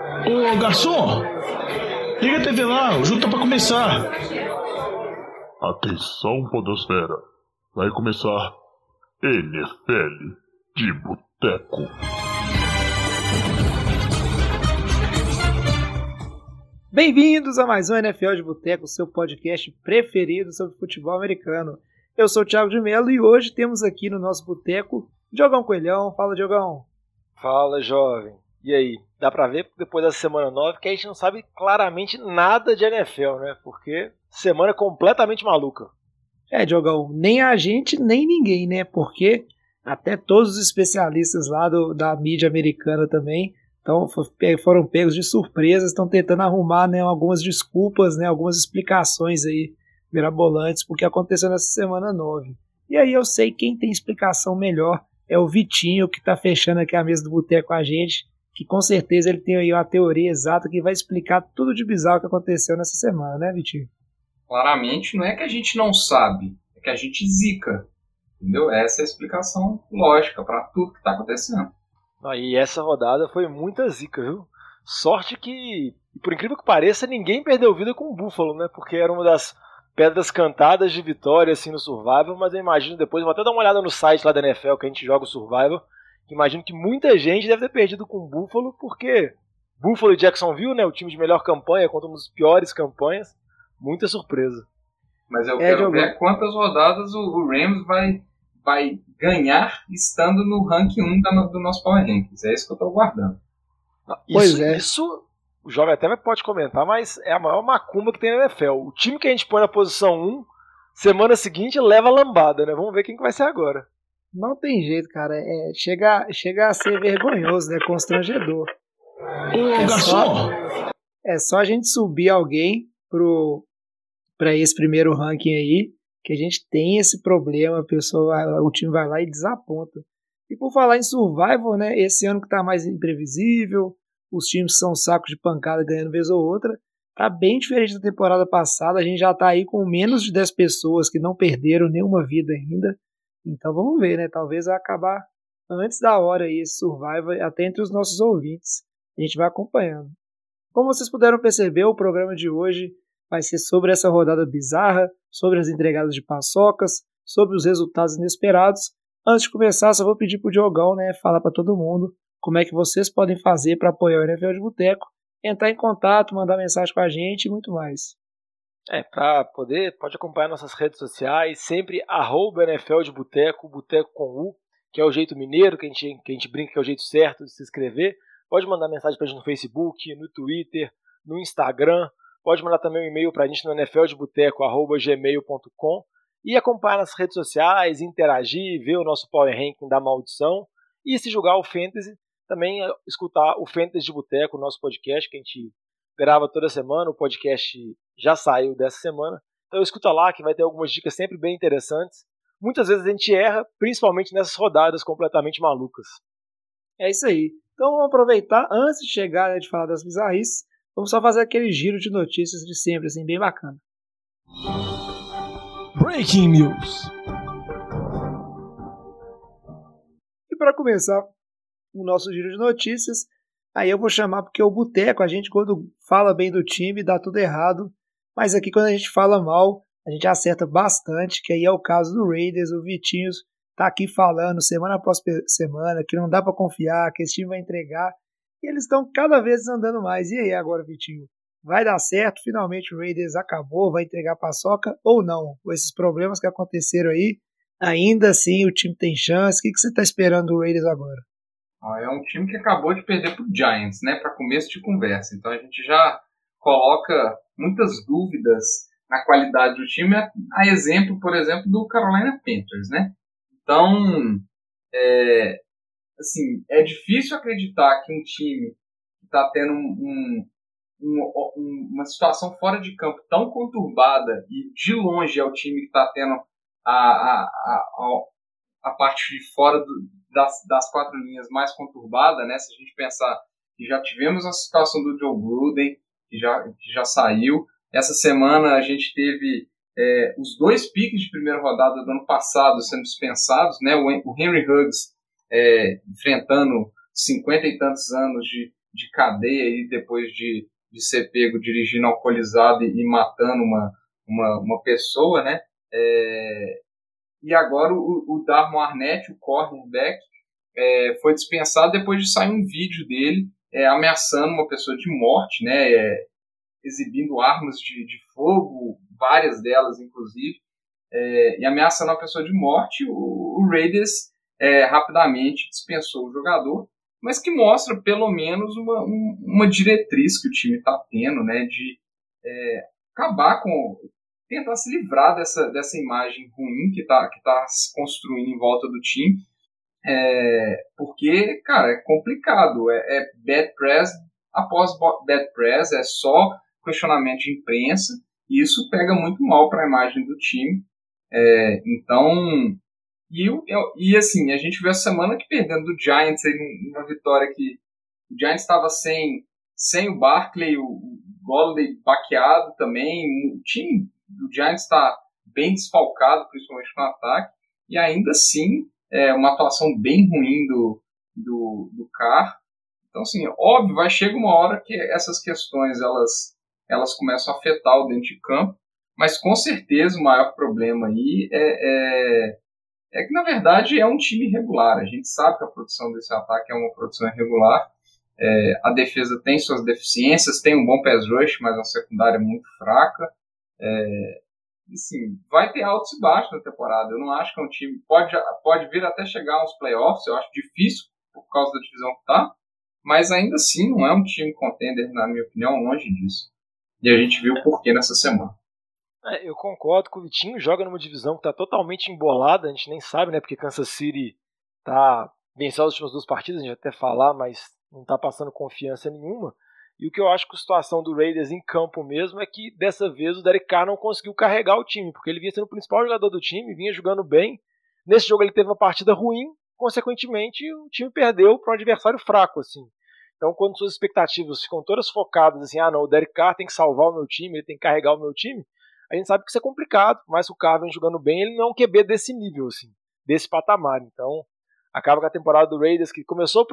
Ô garçom, liga a TV lá, o jogo tá pra começar. Atenção, Podosfera. Vai começar NFL de Boteco. Bem-vindos a mais um NFL de Boteco, seu podcast preferido sobre futebol americano. Eu sou o Thiago de Mello e hoje temos aqui no nosso boteco Diogão Coelhão. Fala, Diogão. Fala, jovem. E aí? Dá pra ver depois da semana 9 que a gente não sabe claramente nada de NFL, né? Porque semana completamente maluca. É, Diogão, nem a gente, nem ninguém, né? Porque até todos os especialistas lá do, da mídia americana também então, foram pegos de surpresa, estão tentando arrumar né, algumas desculpas, né, algumas explicações aí mirabolantes porque aconteceu nessa semana 9. E aí eu sei quem tem explicação melhor é o Vitinho, que está fechando aqui a mesa do boteco com a gente, que com certeza ele tem aí uma teoria exata que vai explicar tudo de bizarro que aconteceu nessa semana, né, Vitinho? Claramente não é que a gente não sabe, é que a gente zica. Entendeu? Essa é a explicação lógica para tudo que está acontecendo. Ah, e essa rodada foi muita zica, viu? Sorte que, por incrível que pareça, ninguém perdeu vida com o Buffalo, né? Porque era uma das pedras cantadas de vitória assim no Survival, mas eu imagino depois, vou até dar uma olhada no site lá da NFL que a gente joga o Survival, imagino que muita gente deve ter perdido com o Buffalo, porque Buffalo e Jacksonville, né, o time de melhor campanha contra uma das piores campanhas, muita surpresa. Mas eu é, quero ver quantas rodadas o Rams vai vai ganhar estando no ranking 1 do nosso Power Rankings. É isso que eu estou guardando. Pois isso, é. Isso o jovem até pode comentar, mas é a maior macumba que tem na NFL. O time que a gente põe na posição 1, semana seguinte leva a lambada, né? Vamos ver quem que vai ser agora. Não tem jeito, cara. É, chega, chega a ser vergonhoso, né? Constrangedor. Ô, é garçom! Só, é só a gente subir alguém pro, pra esse primeiro ranking aí que a gente tem esse problema, a pessoa, o time vai lá e desaponta. E por falar em survival, né, esse ano que está mais imprevisível, os times são sacos de pancada ganhando vez ou outra, tá bem diferente da temporada passada, a gente já tá aí com menos de 10 pessoas que não perderam nenhuma vida ainda. Então vamos ver, né, talvez vai acabar antes da hora aí esse survival até entre os nossos ouvintes. A gente vai acompanhando. Como vocês puderam perceber, o programa de hoje vai ser sobre essa rodada bizarra, sobre as entregadas de paçocas, sobre os resultados inesperados. Antes de começar, só vou pedir pro Diogão, né, falar para todo mundo como é que vocês podem fazer para apoiar o NFL de Boteco, entrar em contato, mandar mensagem com a gente e muito mais. É, para poder, pode acompanhar nossas redes sociais, sempre arroba NFL de Boteco, Boteco com U, que é o jeito mineiro, que a, gente, que a gente brinca que é o jeito certo de se inscrever. Pode mandar mensagem pra gente no Facebook, no Twitter, no Instagram, Pode mandar também um e-mail para a gente no nfldeboteco.gmail.com e acompanhar nas redes sociais, interagir, ver o nosso Power Ranking da Maldição. E se jogar o Fantasy, também eh, escutar o Fantasy de Boteco, nosso podcast que a gente grava toda semana, o podcast já saiu dessa semana. Então escuta lá que vai ter algumas dicas sempre bem interessantes. Muitas vezes a gente erra, principalmente nessas rodadas completamente malucas. É isso aí. Então vamos aproveitar, antes de chegar né, de falar das bizarrices, Vamos só fazer aquele giro de notícias de sempre, assim, bem bacana. Breaking News. E para começar o nosso giro de notícias, aí eu vou chamar porque o boteco, a gente quando fala bem do time dá tudo errado, mas aqui quando a gente fala mal, a gente acerta bastante, que aí é o caso do Raiders, o Vitinho tá aqui falando semana após semana que não dá para confiar, que esse time vai entregar. E eles estão cada vez andando mais. E aí agora, Vitinho? Vai dar certo? Finalmente o Raiders acabou, vai entregar a paçoca ou não? Com esses problemas que aconteceram aí, ainda assim o time tem chance. O que, que você está esperando do Raiders agora? É um time que acabou de perder para o Giants, né? Para começo de conversa. Então a gente já coloca muitas dúvidas na qualidade do time, a exemplo, por exemplo, do Carolina Panthers, né? Então, é, assim, é difícil acreditar que um time que está tendo um, um, um, uma situação fora de campo tão conturbada e de longe é o time que está tendo a, a, a, a, parte de fora do, das, das quatro linhas mais conturbada, né? Se a gente pensar que já tivemos a situação do Joe Gruden, que já, que já saiu. Essa semana a gente teve é, os dois piques de primeira rodada do ano passado sendo dispensados, né? O, o Henry Huggs é, enfrentando cinquenta e tantos anos de, de cadeia aí depois de, de ser pego dirigindo alcoolizado e, e matando uma, uma, uma pessoa, né? É, e agora o, o Darmo Arnett, o cornerback, é, foi dispensado depois de sair um vídeo dele é, ameaçando uma pessoa de morte, né? É, exibindo armas de, de fogo, várias delas inclusive, é, e ameaçando a pessoa de morte, o, o Raiders é, rapidamente dispensou o jogador, mas que mostra pelo menos uma, um, uma diretriz que o time está tendo, né, de é, acabar com, tentar se livrar dessa, dessa imagem ruim que está que tá se construindo em volta do time, é, porque, cara, é complicado, é, é bad press após bad press, é só questionamento de imprensa, e isso pega muito mal para a imagem do time. É, então, e, e assim, a gente viu a semana que perdendo do Giants uma vitória que o Giants estava sem, sem o Barkley, o Golladay baqueado também, o time do Giants está bem desfalcado, principalmente no ataque, e ainda assim é uma atuação bem ruim do, do, do Carr. Então, assim, óbvio, vai chegar uma hora que essas questões elas, elas começam a afetar o dentro de campo, mas com certeza o maior problema aí é, é, é que, na verdade, é um time irregular. A gente sabe que a produção desse ataque é uma produção irregular. É, a defesa tem suas deficiências, tem um bom pass rush, mas uma secundária muito fraca. É, sim, vai ter altos e baixos na temporada. Eu não acho que é um time. Pode, pode vir até chegar aos playoffs, eu acho difícil por causa da divisão que tá. Mas ainda assim não é um time contender, na minha opinião, longe disso. E a gente viu o porquê nessa semana. É, eu concordo que o Vitinho joga numa divisão que está totalmente embolada, a gente nem sabe, né? Porque Kansas City tá venceu as últimas duas partidas, a gente vai até falar, mas não está passando confiança nenhuma. E o que eu acho que a situação do Raiders em campo mesmo é que dessa vez o Derek Carr não conseguiu carregar o time, porque ele vinha sendo o principal jogador do time, vinha jogando bem. Nesse jogo ele teve uma partida ruim, consequentemente o time perdeu para um adversário fraco, assim. Então, quando suas expectativas ficam todas focadas assim, ah, não, o Derek Carr tem que salvar o meu time, ele tem que carregar o meu time, a gente sabe que isso é complicado, mas o Carr vem jogando bem, ele não é um QB desse nível, assim, desse patamar. Então, acaba com a temporada do Raiders, que começou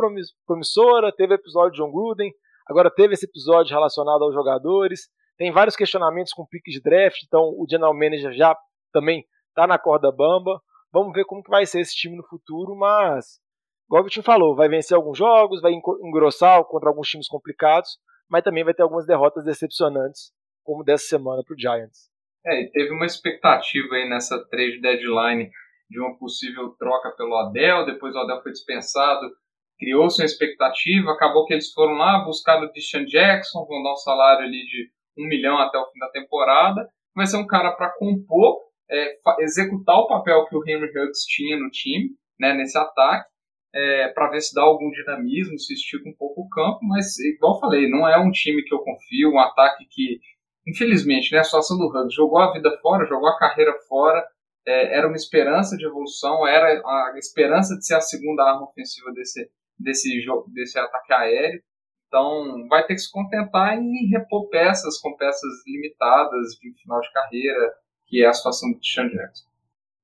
promissora, teve episódio de John Gruden, agora teve esse episódio relacionado aos jogadores, tem vários questionamentos com pique de draft, então o general manager já também tá na corda bamba. Vamos ver como que vai ser esse time no futuro, mas igual o Vitinho falou, vai vencer alguns jogos, vai engrossar contra alguns times complicados, mas também vai ter algumas derrotas decepcionantes, como dessa semana para o Giants. É, e teve uma expectativa aí nessa trade deadline de uma possível troca pelo Adel, depois o Adel foi dispensado, criou-se uma expectativa, acabou que eles foram lá, buscar o Deshaun Jackson, vão dar um salário ali de um milhão até o fim da temporada, vai ser um cara para compor, é, executar o papel que o Henry Huggs tinha no time, né, nesse ataque, é, para ver se dá algum dinamismo, se estica um pouco o campo, mas igual eu falei, não é um time que eu confio, um ataque que infelizmente, né, a situação do Hugs jogou a vida fora, jogou a carreira fora, é, era uma esperança de evolução, era a esperança de ser a segunda arma ofensiva desse, desse, jogo, desse ataque aéreo. Então, vai ter que se contentar em repor peças com peças limitadas de final de carreira, que é a situação do Sean Jackson.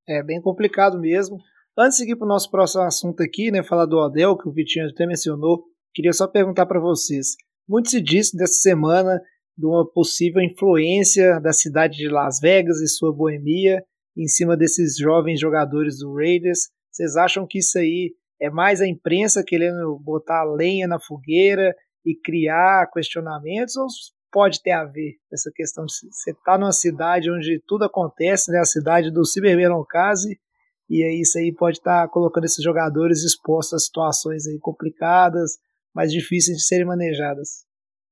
É bem complicado mesmo. Antes de seguir para o nosso próximo assunto aqui, né, falar do Odell, que o Vitinho até mencionou, queria só perguntar para vocês. Muito se disse dessa semana de uma possível influência da cidade de Las Vegas e sua boemia em cima desses jovens jogadores do Raiders. Vocês acham que isso aí é mais a imprensa querendo botar lenha na fogueira e criar questionamentos ou pode ter a ver essa questão? Você está numa cidade onde tudo acontece, né? A cidade do Cybermeroncase, e aí isso aí pode estar tá colocando esses jogadores expostos a situações aí complicadas, mais difíceis de serem manejadas.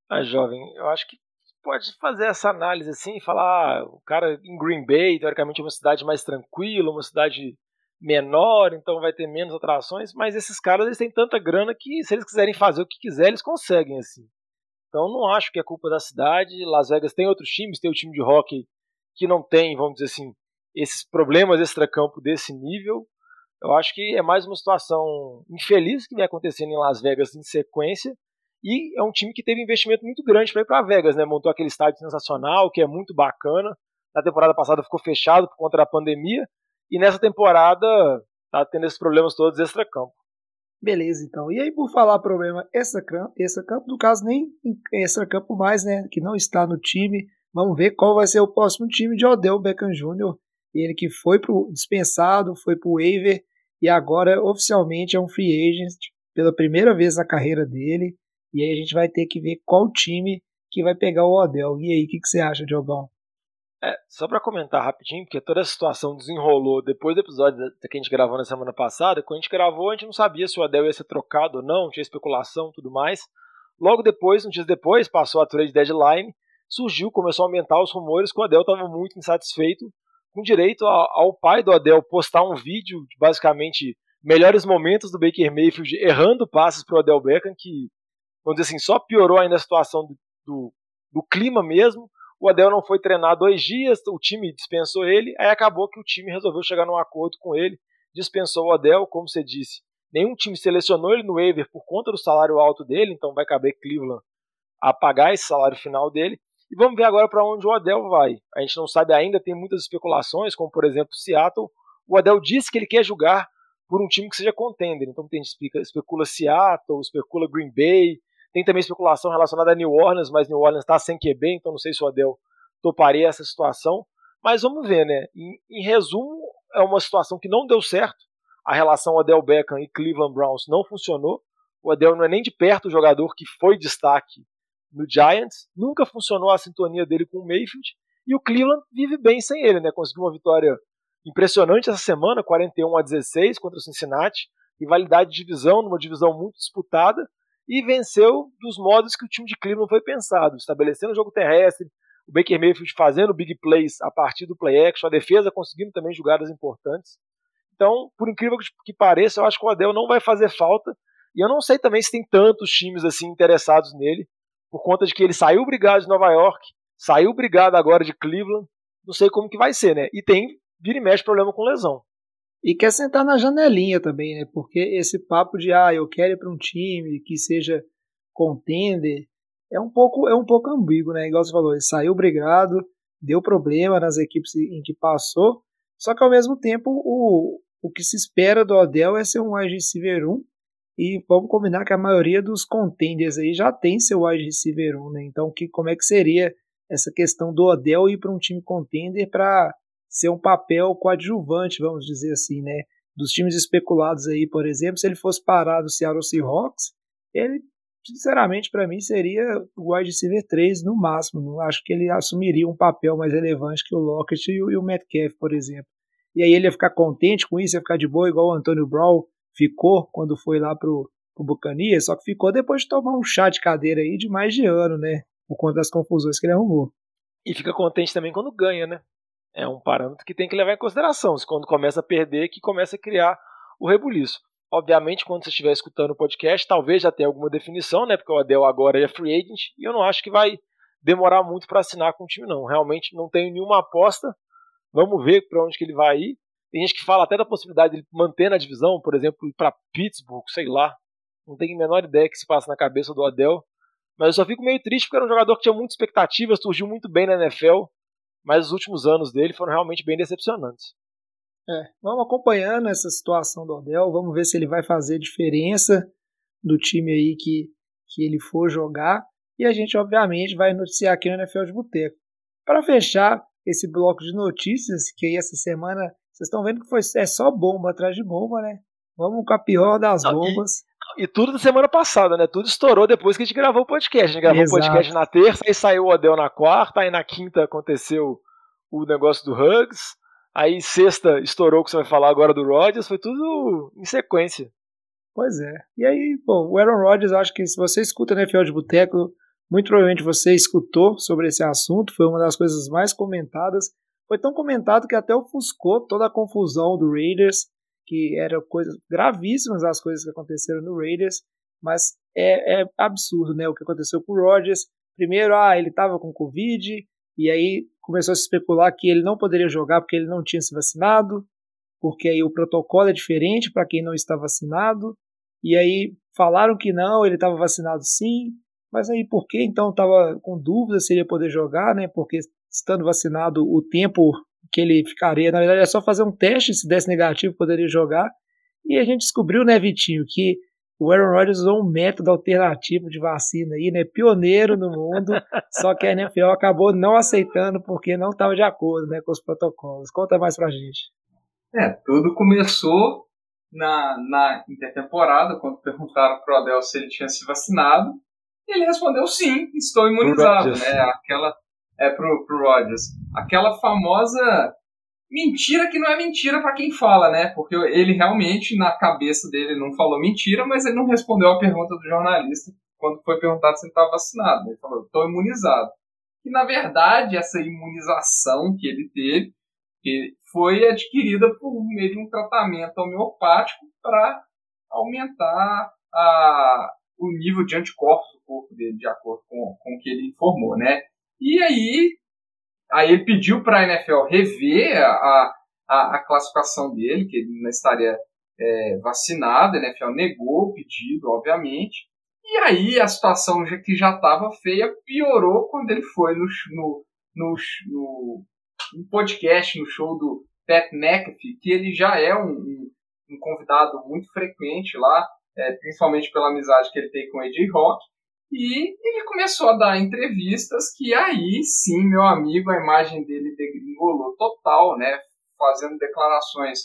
Ah, jovem, eu acho que pode fazer essa análise assim, falar, ah, o cara em Green Bay, teoricamente é uma cidade mais tranquila, uma cidade menor, então vai ter menos atrações, mas esses caras eles têm tanta grana que se eles quiserem fazer o que quiser, eles conseguem assim. Então não acho que é culpa da cidade. Las Vegas tem outros times, tem o time de hockey que não tem, vamos dizer assim, esses problemas extracampo desse nível. Eu acho que é mais uma situação infeliz que vem acontecendo em Las Vegas em sequência e é um time que teve investimento muito grande para ir para Vegas, né? Montou aquele estádio sensacional, que é muito bacana. Na temporada passada ficou fechado por conta da pandemia. E nessa temporada tá tendo esses problemas todos extra-campo. Beleza, então. E aí, por falar problema extra-campo, extra-campo, no caso, nem extra-campo mais, né? Que não está no time. Vamos ver qual vai ser o próximo time de Odell Beckham Jr. Ele que foi pro dispensado, foi pro waiver e agora oficialmente é um free agent pela primeira vez na carreira dele. E aí a gente vai ter que ver qual time que vai pegar o Odell. E aí, o que, que você acha, Diogão? É, só para comentar rapidinho, porque toda a situação desenrolou depois do episódio que a gente gravou na semana passada. Quando a gente gravou, a gente não sabia se o Adel ia ser trocado ou não, tinha especulação tudo mais. Logo depois, uns dias depois, passou a trade deadline, surgiu, começou a aumentar os rumores que o Adel estava muito insatisfeito, com direito ao pai do Adel postar um vídeo de basicamente melhores momentos do Baker Mayfield errando passes para o Adel Beckham, que, vamos dizer assim, só piorou ainda a situação do, do, do clima mesmo o Adel não foi treinar dois dias, o time dispensou ele, aí acabou que o time resolveu chegar num acordo com ele, dispensou o Adel, como você disse. Nenhum time selecionou ele no waiver por conta do salário alto dele, então vai caber Cleveland a pagar esse salário final dele. E vamos ver agora para onde o Adel vai. A gente não sabe ainda, tem muitas especulações, como por exemplo Seattle. O Adel disse que ele quer jogar por um time que seja contender. Então tem gente especula Seattle, especula Green Bay, tem também especulação relacionada a New Orleans, mas New Orleans está sem QB, então não sei se o Adel toparia essa situação. Mas vamos ver, né? Em, em, resumo, é uma situação que não deu certo. A relação Adel Beckham e Cleveland Browns não funcionou. O Adel não é nem de perto o jogador que foi destaque no Giants. Nunca funcionou a sintonia dele com o Mayfield. E o Cleveland vive bem sem ele, né? Conseguiu uma vitória impressionante essa semana, 41 a 16 contra o Cincinnati. Rivalidade de divisão, numa divisão muito disputada e venceu dos modos que o time de Cleveland foi pensado, estabelecendo o jogo terrestre, o Baker Mayfield fazendo big plays a partir do play action, a defesa conseguindo também jogadas importantes. Então, por incrível que pareça, eu acho que o Adel não vai fazer falta. E eu não sei também se tem tantos times assim interessados nele, por conta de que ele saiu brigado de Nova York, saiu brigado agora de Cleveland. Não sei como que vai ser, né? E tem vira e mexe problema com lesão. E quer sentar na janelinha também, né? Porque esse papo de ah, eu quero ir para um time que seja contender é um pouco é um pouco ambíguo, né? Igual você falou, ele saiu brigado, deu problema nas equipes em que passou, só que ao mesmo tempo o, o que se espera do Odell é ser um wide receiver 1 e vamos combinar que a maioria dos contenders aí já tem seu wide receiver 1, né? Então que, como é que seria essa questão do Odell ir para um time contender para ser um papel coadjuvante, vamos dizer assim, né? Dos times especulados aí, por exemplo, se ele fosse parar do Seattle Seahawks, ele, sinceramente, para mim seria o wide receiver 3 no máximo. Não acho que ele assumiria um papel mais relevante que o Lockett e o, e o Metcalf, por exemplo. E aí ele ia ficar contente com isso, ia ficar de boa, igual o Antônio Brown ficou quando foi lá pro, pro só que ficou depois de tomar um chá de cadeira aí de mais de ano, né? Por conta das confusões que ele arrumou. E fica contente também quando ganha, né? É um parâmetro que tem que levar em consideração. Se quando começa a perder, que começa a criar o rebuliço. Obviamente, quando você estiver escutando o podcast, talvez já tenha alguma definição, né? Porque o Adel agora é free agent e eu não acho que vai demorar muito para assinar com o time, não. Realmente não tenho nenhuma aposta. Vamos ver para onde que ele vai ir. Tem gente que fala até da possibilidade de ele manter na divisão, por exemplo, ir para Pittsburgh, sei lá. Não tenho a menor ideia que se passa na cabeça do Adel. Mas eu só fico meio triste porque era um jogador que tinha muita expectativa, surgiu muito bem na NFL mas os últimos anos dele foram realmente bem decepcionantes. É, vamos acompanhando essa situação do Odell, vamos ver se ele vai fazer diferença do time aí que, que ele for jogar. E a gente, obviamente, vai noticiar aqui no NFL de Boteco. Para fechar esse bloco de notícias, que aí essa semana vocês estão vendo que foi, é só bomba atrás de bomba, né? Vamos com a pior das bombas. E, tudo da semana passada, né? Tudo estourou depois que a gente gravou o podcast. A gente gravou o podcast na terça, aí saiu o Odell na quarta, aí na quinta aconteceu o negócio do Hugs, aí sexta estourou o que você vai falar agora do Rodgers, foi tudo em sequência. Pois é. E aí, bom, o Aaron Rodgers, acho que se você escuta NFL de Boteco, muito provavelmente você escutou sobre esse assunto, foi uma das coisas mais comentadas. Foi tão comentado que até ofuscou toda a confusão do Raiders que eram coisas gravíssimas as coisas que aconteceram no Raiders, mas é, é absurdo, né, o que aconteceu com o Rodgers. Primeiro, ah, ele estava com Covid, e aí começou a se especular que ele não poderia jogar porque ele não tinha se vacinado, porque aí o protocolo é diferente para quem não está vacinado, e aí falaram que não, ele estava vacinado sim, mas aí por que então estava com dúvida se ele ia poder jogar, né, porque estando vacinado o tempo que ele ficaria. Na verdade, é só fazer um teste, se desse negativo, poderia jogar. E a gente descobriu, né, Vitinho, que o Aaron Rodgers usou um método alternativo de vacina aí, né? Pioneiro no mundo, só que a NFL acabou não aceitando porque não estava de acordo, né, com os protocolos. Conta mais pra gente. É, tudo começou na, na intertemporada, quando perguntaram pro Adel se ele tinha se vacinado. E ele respondeu sim, estou imunizado, né? Aquela é pro, pro Rodgers. Aquela famosa mentira que não é mentira para quem fala, né? Porque ele realmente, na cabeça dele, não falou mentira, mas ele não respondeu a pergunta do jornalista quando foi perguntado se ele estava vacinado. Ele falou, estou imunizado. E, na verdade, essa imunização que ele teve foi adquirida por meio de um tratamento homeopático para aumentar a, o nível de anticorpos do corpo dele, de acordo com, com o que ele informou, né? E aí Aí ele pediu para a NFL rever a, a, a, classificação dele, que ele não estaria é, vacinado, a NFL negou o pedido, obviamente. E aí a situação que já estava feia piorou quando ele foi no, no, no, no, no podcast, no show do Pat McAfee, que ele já é um, um, um convidado muito frequente lá, é, principalmente pela amizade que ele tem com o AJ Rock. E ele começou a dar entrevistas que aí sim, meu amigo, a imagem dele degringolou total, né? Fazendo declarações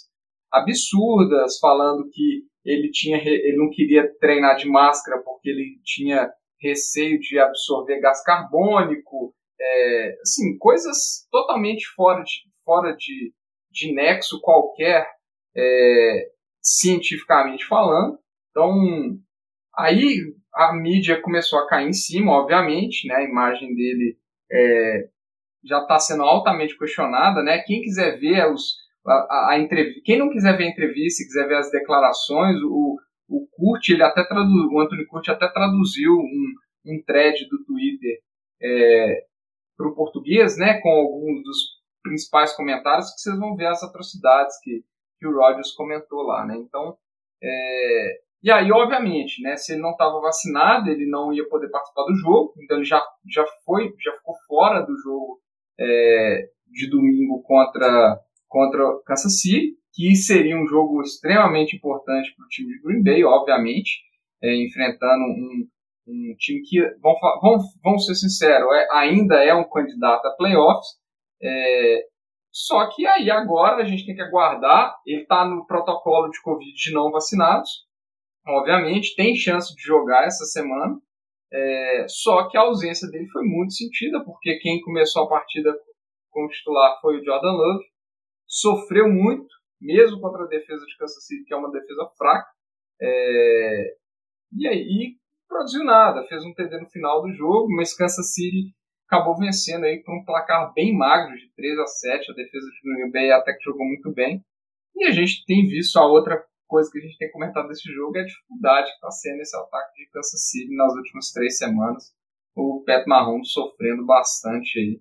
absurdas, falando que ele tinha ele não queria treinar de máscara porque ele tinha receio de absorver gás carbônico, é, assim, coisas totalmente fora de, fora de, de nexo qualquer, é, cientificamente falando. Então, aí a mídia começou a cair em cima, obviamente, né? A imagem dele é, já está sendo altamente questionada, né? Quem quiser ver os, a, a entrevista, quem não quiser ver a entrevista, quiser ver as declarações, o, o Kurt, ele até tradu, o Anthony Kurt até traduziu um, um thread do Twitter é, para o português, né? Com alguns dos principais comentários que vocês vão ver as atrocidades que, que o Rogers comentou lá, né? Então, é, e aí, obviamente, né, se ele não estava vacinado, ele não ia poder participar do jogo, então ele já, já foi, já ficou fora do jogo é, de domingo contra, contra Kansas City, que seria um jogo extremamente importante para o time de Green Bay, obviamente, é, enfrentando um, um time que, vamos, vamos, vamos ser sinceros, é, ainda é um candidato a playoffs, é, só que aí agora a gente tem que aguardar, ele está no protocolo de Covid de não vacinados, obviamente, tem chance de jogar essa semana, é, só que a ausência dele foi muito sentida, porque quem começou a partida como titular foi o Jordan Love, sofreu muito, mesmo contra a defesa de Kansas City, que é uma defesa fraca, é, e aí produziu nada, fez um TD no final do jogo, mas Kansas City acabou vencendo aí por um placar bem magro, de 3 a 7, a defesa de Green Bay até que jogou muito bem, e a gente tem visto a outra coisa que a gente tem comentado desse jogo é a dificuldade que está sendo esse ataque de Kansas City nas últimas três semanas. O Pat Mahomes sofrendo bastante aí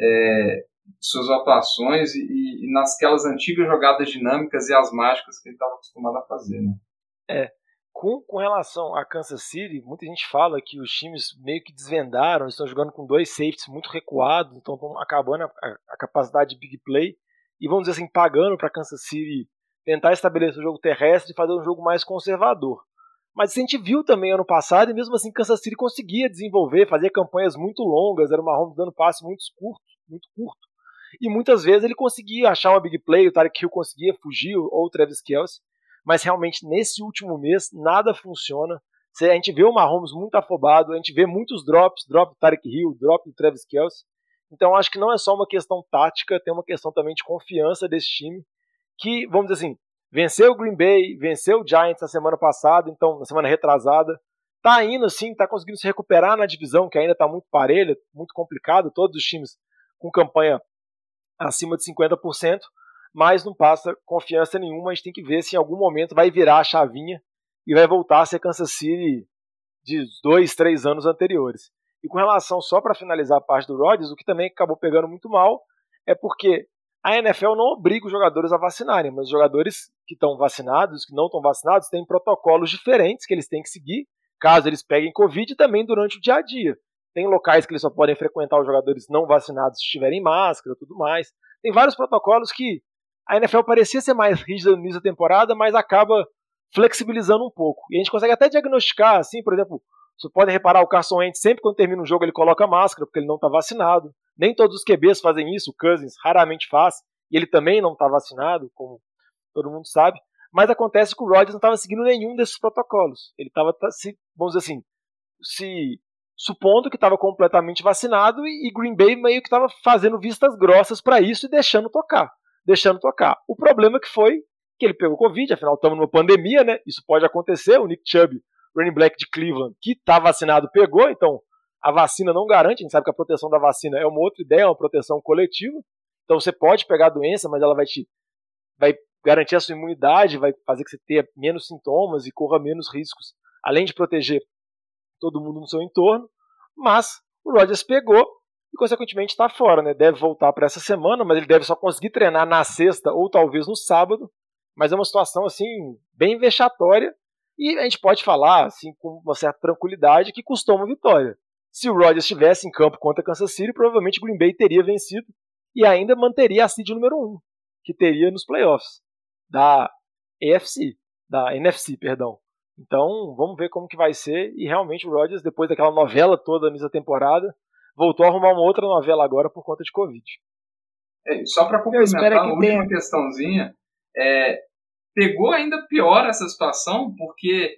é, suas atuações e, e, e nasquelas antigas jogadas dinâmicas e as mágicas que ele estava acostumado a fazer, né? É, com, com relação a Kansas City, muita gente fala que os times meio que desvendaram, estão jogando com dois safeties muito recuados, então estão acabando a, a, a capacidade de big play e vamos dizer assim, pagando para Kansas City tentar estabelecer o jogo terrestre e fazer um jogo mais conservador. Mas a gente viu também ano passado, e mesmo assim Kansas City conseguia desenvolver, fazer campanhas muito longas, era uma Mahomes dando passes muito curtos, muito curto. E muitas vezes ele conseguia achar uma big play, o Tarek Hill conseguia fugir, ou o Travis Kelce, mas realmente nesse último mês nada funciona. A gente vê o Mahomes muito afobado, a gente vê muitos drops, drop do Tarek Hill, drop do Travis Kelce. Então acho que não é só uma questão tática, tem uma questão também de confiança desse time que, vamos dizer assim, venceu o Green Bay, venceu o Giants na semana passada, então na semana retrasada. Tá indo sim, tá conseguindo se recuperar na divisão, que ainda tá muito parelha, muito complicado, todos os times com campanha acima de 50%, mas não passa confiança nenhuma, a gente tem que ver se em algum momento vai virar a chavinha e vai voltar a ser Kansas City de dois, três anos anteriores. E com relação, só para finalizar a parte do Rodgers, o que também acabou pegando muito mal é porque a NFL não obriga os jogadores a vacinarem, mas os jogadores que estão vacinados, que não estão vacinados, têm protocolos diferentes que eles têm que seguir, caso eles peguem Covid e também durante o dia a dia. Tem locais que eles só podem frequentar os jogadores não vacinados se estiverem máscara tudo mais. Tem vários protocolos que a NFL parecia ser mais rígida no início da temporada, mas acaba flexibilizando um pouco. E a gente consegue até diagnosticar, assim, por exemplo, você pode reparar o Carson Wentz sempre quando termina um jogo ele coloca máscara porque ele não está vacinado. Nem todos os QBs fazem isso, o Cousins raramente faz, e ele também não está vacinado, como todo mundo sabe. Mas acontece que o Rodgers não estava seguindo nenhum desses protocolos. Ele estava, vamos dizer assim, se supondo que estava completamente vacinado e Green Bay meio que estava fazendo vistas grossas para isso e deixando tocar, deixando tocar. O problema que foi que ele pegou Covid, afinal estamos numa pandemia, né? Isso pode acontecer. O Nick Chubb, running back de Cleveland, que está vacinado, pegou, então a vacina não garante, a gente sabe que a proteção da vacina é uma outra ideia, é uma proteção coletiva. Então você pode pegar a doença, mas ela vai te vai garantir a sua imunidade, vai fazer que você tenha menos sintomas e corra menos riscos, além de proteger todo mundo no seu entorno, mas o Rodgers pegou e, consequentemente, está fora. Né? Deve voltar para essa semana, mas ele deve só conseguir treinar na sexta ou talvez no sábado. Mas é uma situação assim bem vexatória e a gente pode falar assim com uma certa tranquilidade que custou uma vitória. Se o Rodgers estivesse em campo contra Kansas City, provavelmente Green Bay teria vencido e ainda manteria a seed número 1, que teria nos playoffs da AFC, da NFC, perdão. Então, vamos ver como que vai ser. E realmente o Rodgers, depois daquela novela toda nessa temporada, voltou a arrumar uma outra novela agora por conta de Covid. É, só para complementar a última tenha... questãozinha, é, pegou ainda pior essa situação, porque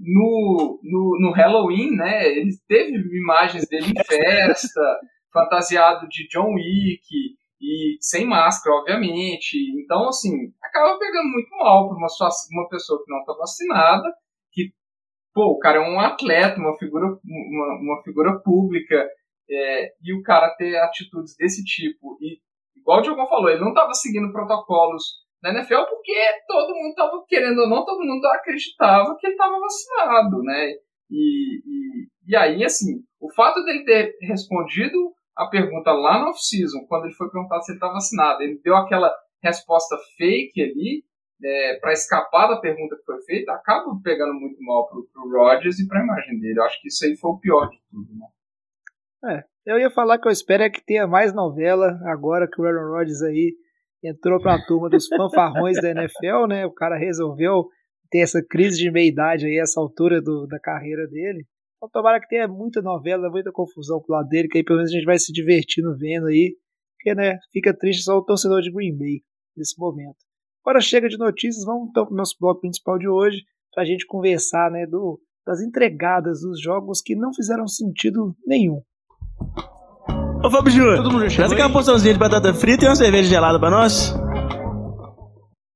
no, no, no, Halloween, né, ele teve imagens dele em festa, fantasiado de John Wick, e sem máscara, obviamente. Então, assim, acaba pegando muito mal para uma, uma pessoa que não está vacinada, que, pô, o cara é um atleta, uma figura, uma, uma figura pública, é, e o cara ter atitudes desse tipo. E, igual o Diogo falou, ele não estava seguindo protocolos da NFL porque todo mundo estava querendo ou não, todo mundo acreditava que ele estava vacinado, né? E, e, e aí, assim, o fato dele ter respondido a pergunta lá no off-season, quando ele foi perguntado se ele estava vacinado. Ele deu aquela resposta fake ali, é, para escapar da pergunta que foi feita, acaba pegando muito mal pro, pro Rodgers e pra imagem dele. Eu acho que isso aí foi o pior de tudo, né? É, eu ia falar que eu espero é que tenha mais novela agora que o Aaron Rodgers aí entrou para a turma dos fanfarrões da NFL, né? O cara resolveu ter essa crise de meia-idade aí, essa altura do, da carreira dele. Então tomara que tenha muita novela, muita confusão pro lado dele, que aí pelo menos a gente vai se divertindo vendo aí. Porque, né, fica triste só o torcedor de Green Bay nesse momento. Agora chega de notícias, vamos então pro nosso bloco principal de hoje, pra gente conversar, né, do, das entregadas dos jogos que não fizeram sentido nenhum. Ô Fábio Júnior, traz aquela porçãozinha de batata frita e uma cerveja gelada pra nós.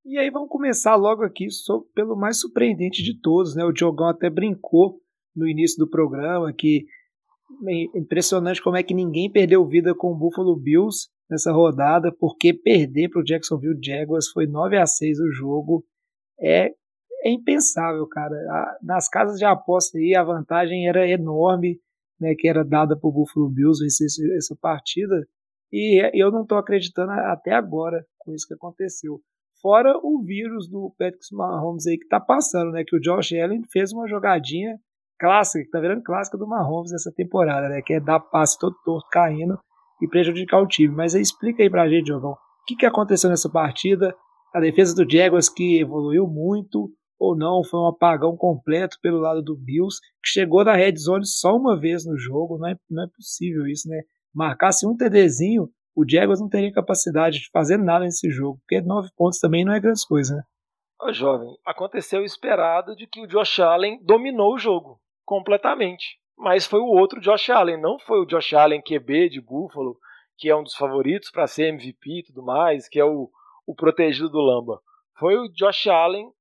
E aí vamos começar logo aqui pelo mais surpreendente de todos, né? O Diogão até brincou no início do programa, que é impressionante como é que ninguém perdeu vida com o Buffalo Bills nessa rodada, porque perder para o Jacksonville Jaguars foi 9 a 6 o jogo. É, é impensável, cara. nas casas de aposta aí a vantagem era enorme, né, que era dada para o Buffalo Bills vencer essa partida. E eu não estou acreditando até agora com isso que aconteceu. Fora o vírus do Patrick Mahomes aí que está passando, né? Que o Josh Allen fez uma jogadinha clássica, que tá virando clássica do Mahomes nessa temporada, né? Que é dar passe todo torto caindo e prejudicar o time. Mas aí explica aí pra gente, Jogão, o que, que aconteceu nessa partida? A defesa do Jaguars que evoluiu muito ou não, foi um apagão completo pelo lado do Bills, que chegou na red zone só uma vez no jogo, não é, não é possível isso, né? Marcasse um TDzinho, o Jaguars não teria capacidade de fazer nada nesse jogo, porque nove pontos também não é grande coisa, né? Ô, jovem, aconteceu o esperado de que o Josh Allen dominou o jogo completamente. Mas foi o outro Josh Allen, não foi o Josh Allen QB de Buffalo, que é um dos favoritos para ser MVP e tudo mais, que é o, o protegido do Lamba. Foi o Josh Allen,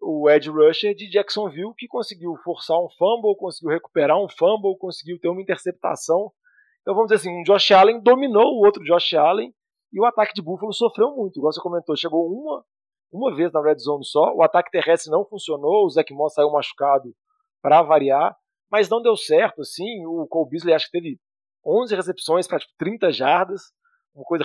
o edge rusher de Jacksonville, que conseguiu forçar um fumble, conseguiu recuperar um fumble, conseguiu ter uma interceptação. Então vamos dizer assim, um Josh Allen dominou o outro Josh Allen e o ataque de Buffalo sofreu muito. Igual você comentou, chegou uma, uma vez na red zone só, o ataque terrestre não funcionou, o Zach Moss saiu machucado para variar, mas não deu certo, assim, o Cole Beasley acho que teve 11 recepções para tipo, 30 jardas, uma coisa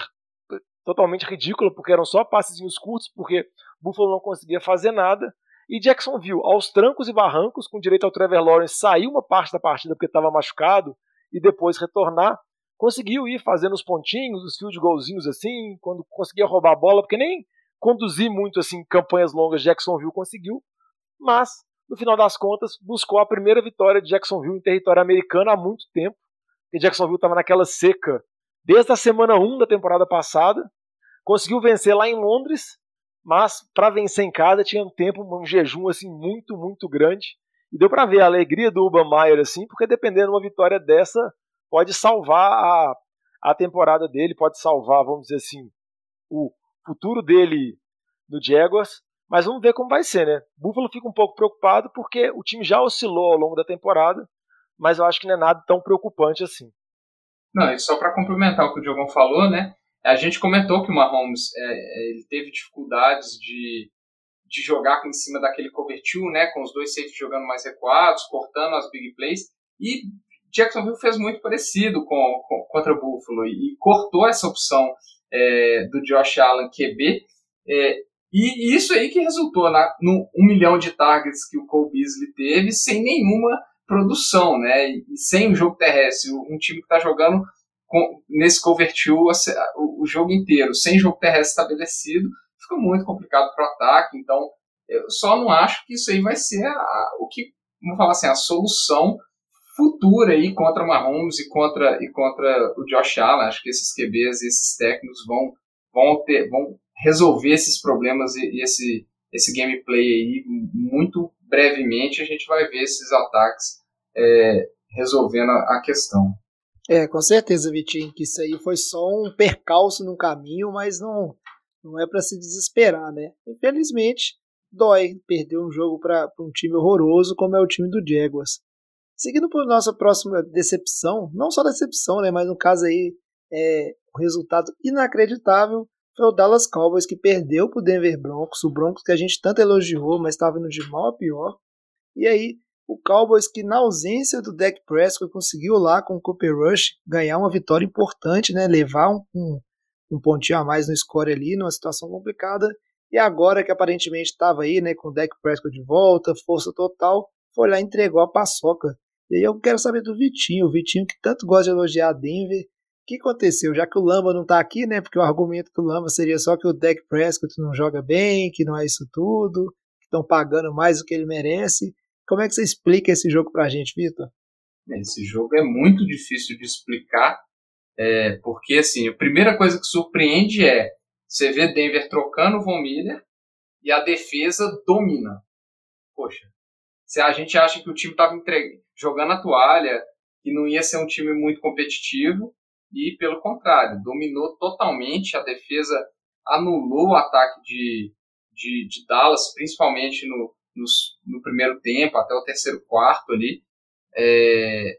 totalmente ridícula, porque eram só passezinhos curtos, porque Buffalo não conseguia fazer nada, e Jacksonville, aos trancos e barrancos, com direito ao Trevor Lawrence sair uma parte da partida porque estava machucado, e depois retornar, conseguiu ir fazendo os pontinhos, os field golzinhos assim, quando conseguia roubar a bola, porque nem conduzir muito assim campanhas longas Jacksonville conseguiu, mas no final das contas buscou a primeira vitória de Jacksonville em território americano há muito tempo. E Jacksonville estava naquela seca desde a semana 1 da temporada passada. Conseguiu vencer lá em Londres, mas para vencer em casa tinha um tempo, um jejum assim muito, muito grande. E deu para ver a alegria do Urban Meyer assim, porque dependendo de uma vitória dessa, pode salvar a, a temporada dele, pode salvar, vamos dizer assim, o futuro dele no Jaguars. Mas vamos ver como vai ser, né? Buffalo fica um pouco preocupado porque o time já oscilou ao longo da temporada, mas eu acho que não é nada tão preocupante assim. Não, e só para complementar o que o Diogão falou, né? A gente comentou que o Mahomes é, é, ele teve dificuldades de, de jogar em cima daquele cover two, né? Com os dois safeties jogando mais recuados, cortando as big plays. E Jacksonville fez muito parecido com, com contra o Buffalo e, e cortou essa opção é, do Josh Allen QB. É, e isso aí que resultou na, no um milhão de targets que o Cole Beasley teve sem nenhuma produção, né? E, e sem o jogo terrestre. Um time que está jogando nesse cover two, o, jogo inteiro, sem jogo terrestre estabelecido, fica muito complicado para o ataque. Então, eu só não acho que isso aí vai ser a, o que, vamos falar assim, a solução futura aí contra Mahomes e contra, e contra o Josh Allen. Acho que esses QBs, esses técnicos vão, vão, ter, vão resolver esses problemas e, e esse, esse gameplay aí muito brevemente. A gente vai ver esses ataques é, resolvendo a, a questão. É, com certeza, Vitinho, que isso aí foi só um percalço no caminho, mas não, não é para se desesperar, né? Infelizmente, dói perder um jogo para um time horroroso como é o time do Jaguars. Seguindo para nossa próxima decepção, não só decepção, né, mas no caso aí, é, um resultado inacreditável foi o Dallas Cowboys que perdeu para o Denver Broncos, o Broncos que a gente tanto elogiou, mas estava indo de mal a pior. E aí, o Cowboys que na ausência do Dak Prescott conseguiu lá com o Cooper Rush ganhar uma vitória importante, né, levar um, um, um pontinho a mais no score ali, numa situação complicada. E agora que aparentemente estava aí, né, com o Dak Prescott de volta, força total, foi lá e entregou a paçoca. E aí eu quero saber do Vitinho, o Vitinho que tanto gosta de elogiar a Denver, o que aconteceu? Já que o Lamba não está aqui, né? Porque o argumento do Lamba seria só que o Dak Prescott não joga bem, que não é isso tudo, que estão pagando mais do que ele merece. Como é que você explica esse jogo pra gente, Vitor? Esse jogo é muito difícil de explicar, é, porque assim, a primeira coisa que surpreende é você vê Denver trocando o Von Miller e a defesa domina. Poxa, se a gente acha que o time estava jogando a toalha, que não ia ser um time muito competitivo, e pelo contrário, dominou totalmente a defesa, anulou o ataque de, de, de Dallas, principalmente no, no, no, primeiro tempo, até o terceiro quarto ali, é,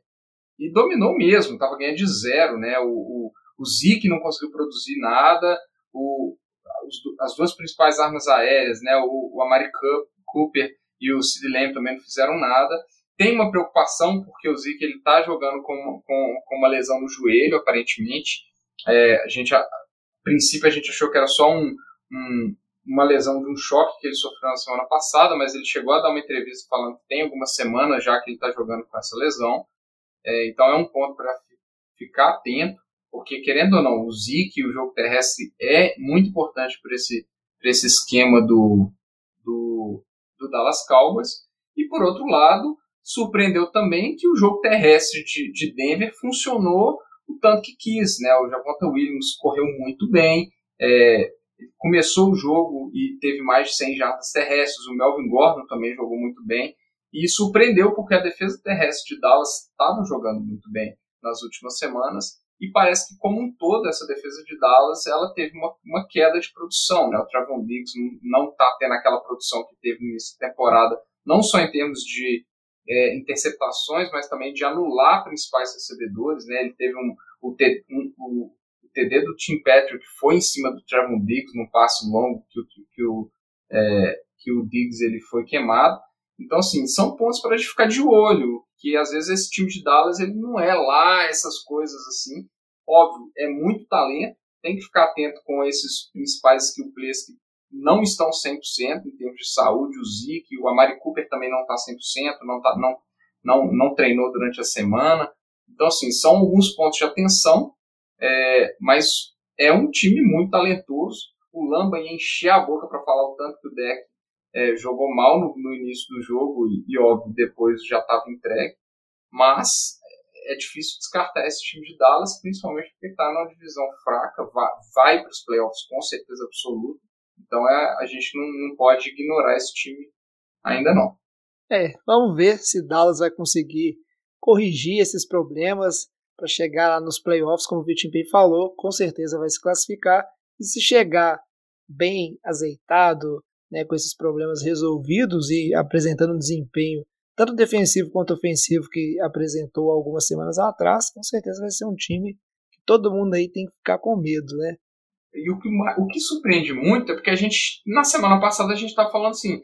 e dominou mesmo, estava ganhando de zero, né? O, o, o não conseguiu produzir nada, o, os, as duas principais armas aéreas, né? O, o Amari Cooper e o Sid Lamb também não fizeram nada tem uma preocupação, porque o Zeke ele está jogando com, com, com, uma lesão no joelho, aparentemente. É, a gente, a, a, princípio, a gente achou que era só um, um, uma lesão de um choque que ele sofreu na semana passada, mas ele chegou a dar uma entrevista falando que tem algumas semanas já que ele está jogando com essa lesão. É, então é um ponto para ficar atento, porque querendo ou não, o Zeke o jogo terrestre é muito importante para esse, esse esquema do, do, do Dallas Cowboys. E por outro lado, surpreendeu também que o jogo terrestre de, de Denver funcionou o tanto que quis. Né? O Javonta Williams correu muito bem, é, começou o jogo e teve mais de 100 jardas terrestres. O Melvin Gordon também jogou muito bem. E surpreendeu porque a defesa terrestre de Dallas estava jogando muito bem nas últimas semanas. E parece que, como um todo, essa defesa de Dallas ela teve uma, uma queda de produção. Né? O Travon Diggs não está tendo aquela produção que teve no início da temporada, não só em termos de é, interceptações, mas também de anular principais recebedores. Né? Ele teve um, o, um, TD do Tim Patrick foi em cima do Trevon Diggs num passe longo que, que, que o, é, que o Diggs ele foi queimado. Então, assim, são pontos para a gente ficar de olho, que às vezes esse time de Dallas ele não é lá essas coisas assim. Óbvio, é muito talento, tem que ficar atento com esses principais skill players que não estão 100% em termos de saúde. O Zeke, o Amari Cooper também não está 100%, não, tá, não, não, não treinou durante a semana. Então, assim, são alguns pontos de atenção, é, mas é um time muito talentoso. O Lamba ia encher a boca para falar o tanto que o deck é, jogou mal no, no, início do jogo e, e óbvio, depois já estava entregue. Mas é difícil descartar esse time de Dallas, principalmente porque está numa divisão fraca, vai, vai para os playoffs com certeza absoluta. Então é, a gente não, não pode ignorar esse time ainda não. É, vamos ver se Dallas vai conseguir corrigir esses problemas para chegar lá nos playoffs, como o Vitinho bem falou, com certeza vai se classificar. E se chegar bem azeitado, né, com esses problemas resolvidos e apresentando um desempenho tanto defensivo quanto ofensivo que apresentou algumas semanas atrás, com certeza vai ser um time que todo mundo aí tem que ficar com medo, né? E o que, o que surpreende muito é porque a gente, na semana passada, a gente estava falando assim,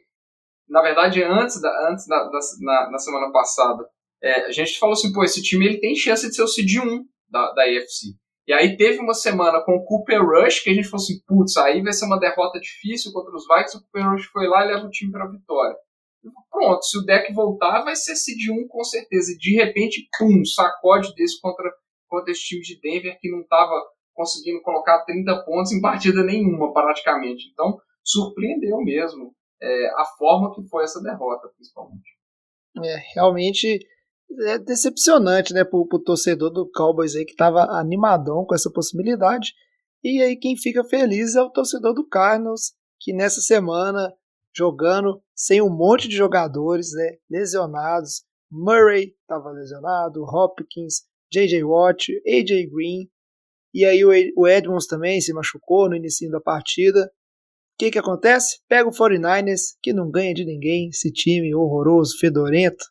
na verdade, antes da, antes da, da na, na, semana passada, é, a gente falou assim, pô, esse time ele tem chance de ser o Cid 1 da, da. E aí teve uma semana com o Cooper Rush, que a gente falou assim, putz, aí vai ser uma derrota difícil contra os Vikings, o Cooper Rush foi lá e leva o time para vitória. Pronto, se o deck voltar, vai ser seed 1 com certeza. E de repente, pum, sacode desse contra, contra esse time de Denver que não estava conseguindo colocar 30 pontos em partida nenhuma, praticamente. Então, surpreendeu mesmo é, a forma que foi essa derrota, principalmente. É, realmente é decepcionante, né, pro, pro torcedor do Cowboys aí que estava animadão com essa possibilidade. E aí quem fica feliz é o torcedor do Cardinals, que nessa semana jogando sem um monte de jogadores, né, lesionados. Murray estava lesionado, Hopkins, J.J. Watt, A.J. Green, e aí o Edmonds também se machucou no início da partida. O que, que acontece? Pega o 49ers, que não ganha de ninguém, esse time horroroso, fedorento.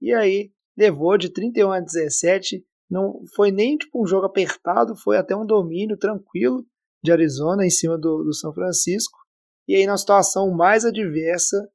E aí levou de 31 a 17. Não foi nem tipo um jogo apertado, foi até um domínio tranquilo de Arizona em cima do, do São Francisco. E aí na situação mais adversa,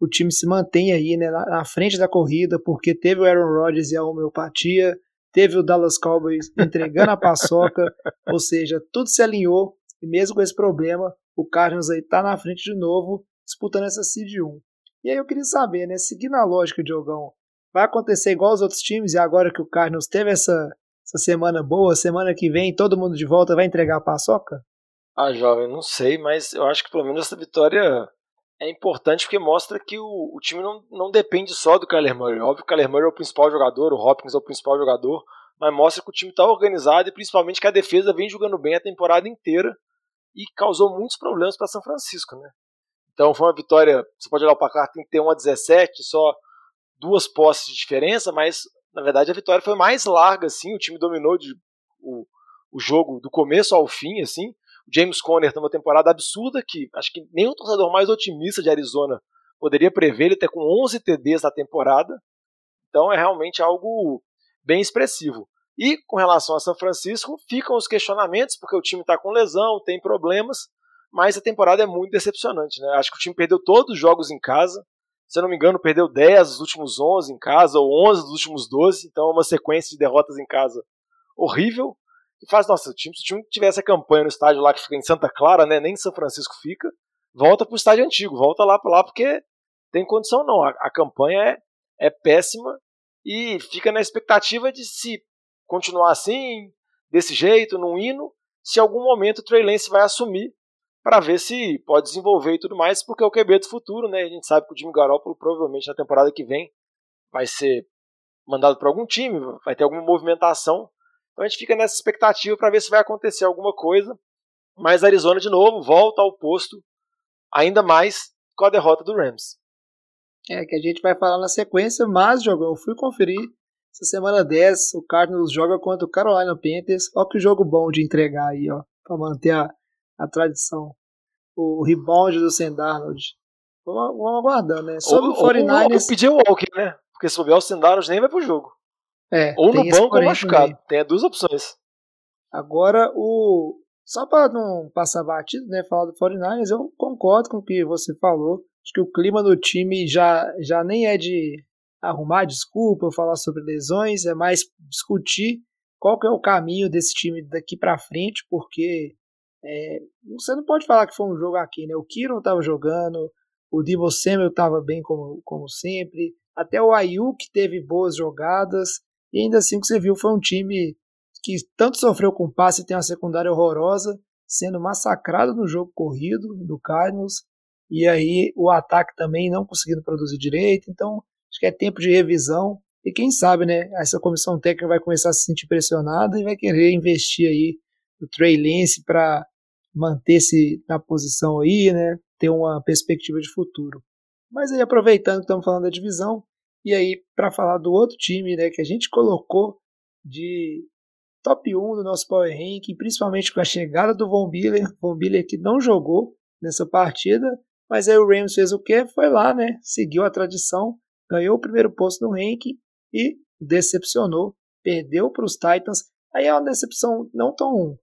o time se mantém aí né, na, na frente da corrida, porque teve o Aaron Rodgers e a homeopatia, teve o Dallas Cowboys entregando a paçoca, ou seja, tudo se alinhou, e mesmo com esse problema, o Cardinals aí tá na frente de novo, disputando essa seed 1. E aí eu queria saber, né, seguindo a lógica, Diogão, vai acontecer igual os outros times, e agora que o Cardinals teve essa, essa semana boa, semana que vem todo mundo de volta vai entregar a paçoca? Ah, jovem, não sei, mas eu acho que pelo menos essa vitória é importante porque mostra que o, o time não, não depende só do Kyler Murray. Óbvio que o Kyler Murray é o principal jogador, o Hopkins é o principal jogador, mas mostra que o time está organizado e principalmente que a defesa vem jogando bem a temporada inteira e causou muitos problemas para São Francisco, né? Então foi uma vitória, você pode olhar o placar 31 a 17, só duas posses de diferença, mas na verdade a vitória foi mais larga, assim, o time dominou de, o, o jogo do começo ao fim, assim, James Conner tem uma temporada absurda que acho que o torcedor mais otimista de Arizona poderia prever ele ter com 11 TDs na temporada. Então é realmente algo bem expressivo. E com relação a São Francisco, ficam os questionamentos, porque o time está com lesão, tem problemas, mas a temporada é muito decepcionante. Né? Acho que o time perdeu todos os jogos em casa. Se eu não me engano, perdeu 10 dos últimos 11 em casa, ou 11 dos últimos 12, então é uma sequência de derrotas em casa horrível e faz, nossa, o time, se o time tivesse a campanha no estádio lá que fica em Santa Clara, né, nem em São Francisco fica, volta pro estádio antigo, volta lá para lá porque tem condição não. A, a campanha é, é péssima e fica na expectativa de se continuar assim, desse jeito, num hino, se algum momento o Trey Lance vai assumir para ver se pode desenvolver e tudo mais, porque é o QB do futuro, né? A gente sabe que o Jimmy Garoppolo provavelmente na temporada que vem vai ser mandado para algum time, vai ter alguma movimentação então a gente fica nessa expectativa para ver se vai acontecer alguma coisa. Mas Arizona, de novo, volta ao posto, ainda mais com a derrota do Rams. É, que a gente vai falar na sequência, mas, Jogão, eu fui conferir. Essa semana 10, o Cardinals joga contra o Carolina Panthers. Olha que jogo bom de entregar aí, ó, para manter a, a tradição. O rebound do Sam Darnold. Vamos, vamos aguardando, né? Sobre ou, o 49ers. Ou, ou pedir o Walker, né? Porque se souber o Sam Darnold nem vai pro jogo. É, ou no banco ou machucado. Também. Tem duas opções. Agora, o só para não passar batido, né, falar do 49ers, eu concordo com o que você falou. Acho que o clima do time já, já nem é de arrumar desculpa ou falar sobre lesões, é mais discutir qual que é o caminho desse time daqui para frente, porque é, você não pode falar que foi um jogo aqui, né? O Kiro estava jogando, o Divo Samuel estava bem como, como sempre, até o Ayuk teve boas jogadas, e ainda assim o que você viu foi um time que tanto sofreu com passe e tem uma secundária horrorosa, sendo massacrado no jogo corrido do Cardinals. e aí o ataque também não conseguindo produzir direito. Então, acho que é tempo de revisão. E quem sabe, né? Essa comissão técnica vai começar a se sentir pressionada e vai querer investir aí no Trey Lance para manter-se na posição aí, né? Ter uma perspectiva de futuro. Mas aí, aproveitando que estamos falando da divisão, e aí, para falar do outro time, né, que a gente colocou de top 1 do nosso Power Ranking, principalmente com a chegada do Von Biller, Von Biller que não jogou nessa partida, mas aí o Rams fez o quê? Foi lá, né? Seguiu a tradição, ganhou o primeiro posto no ranking e decepcionou, perdeu para os Titans. Aí é uma decepção não tão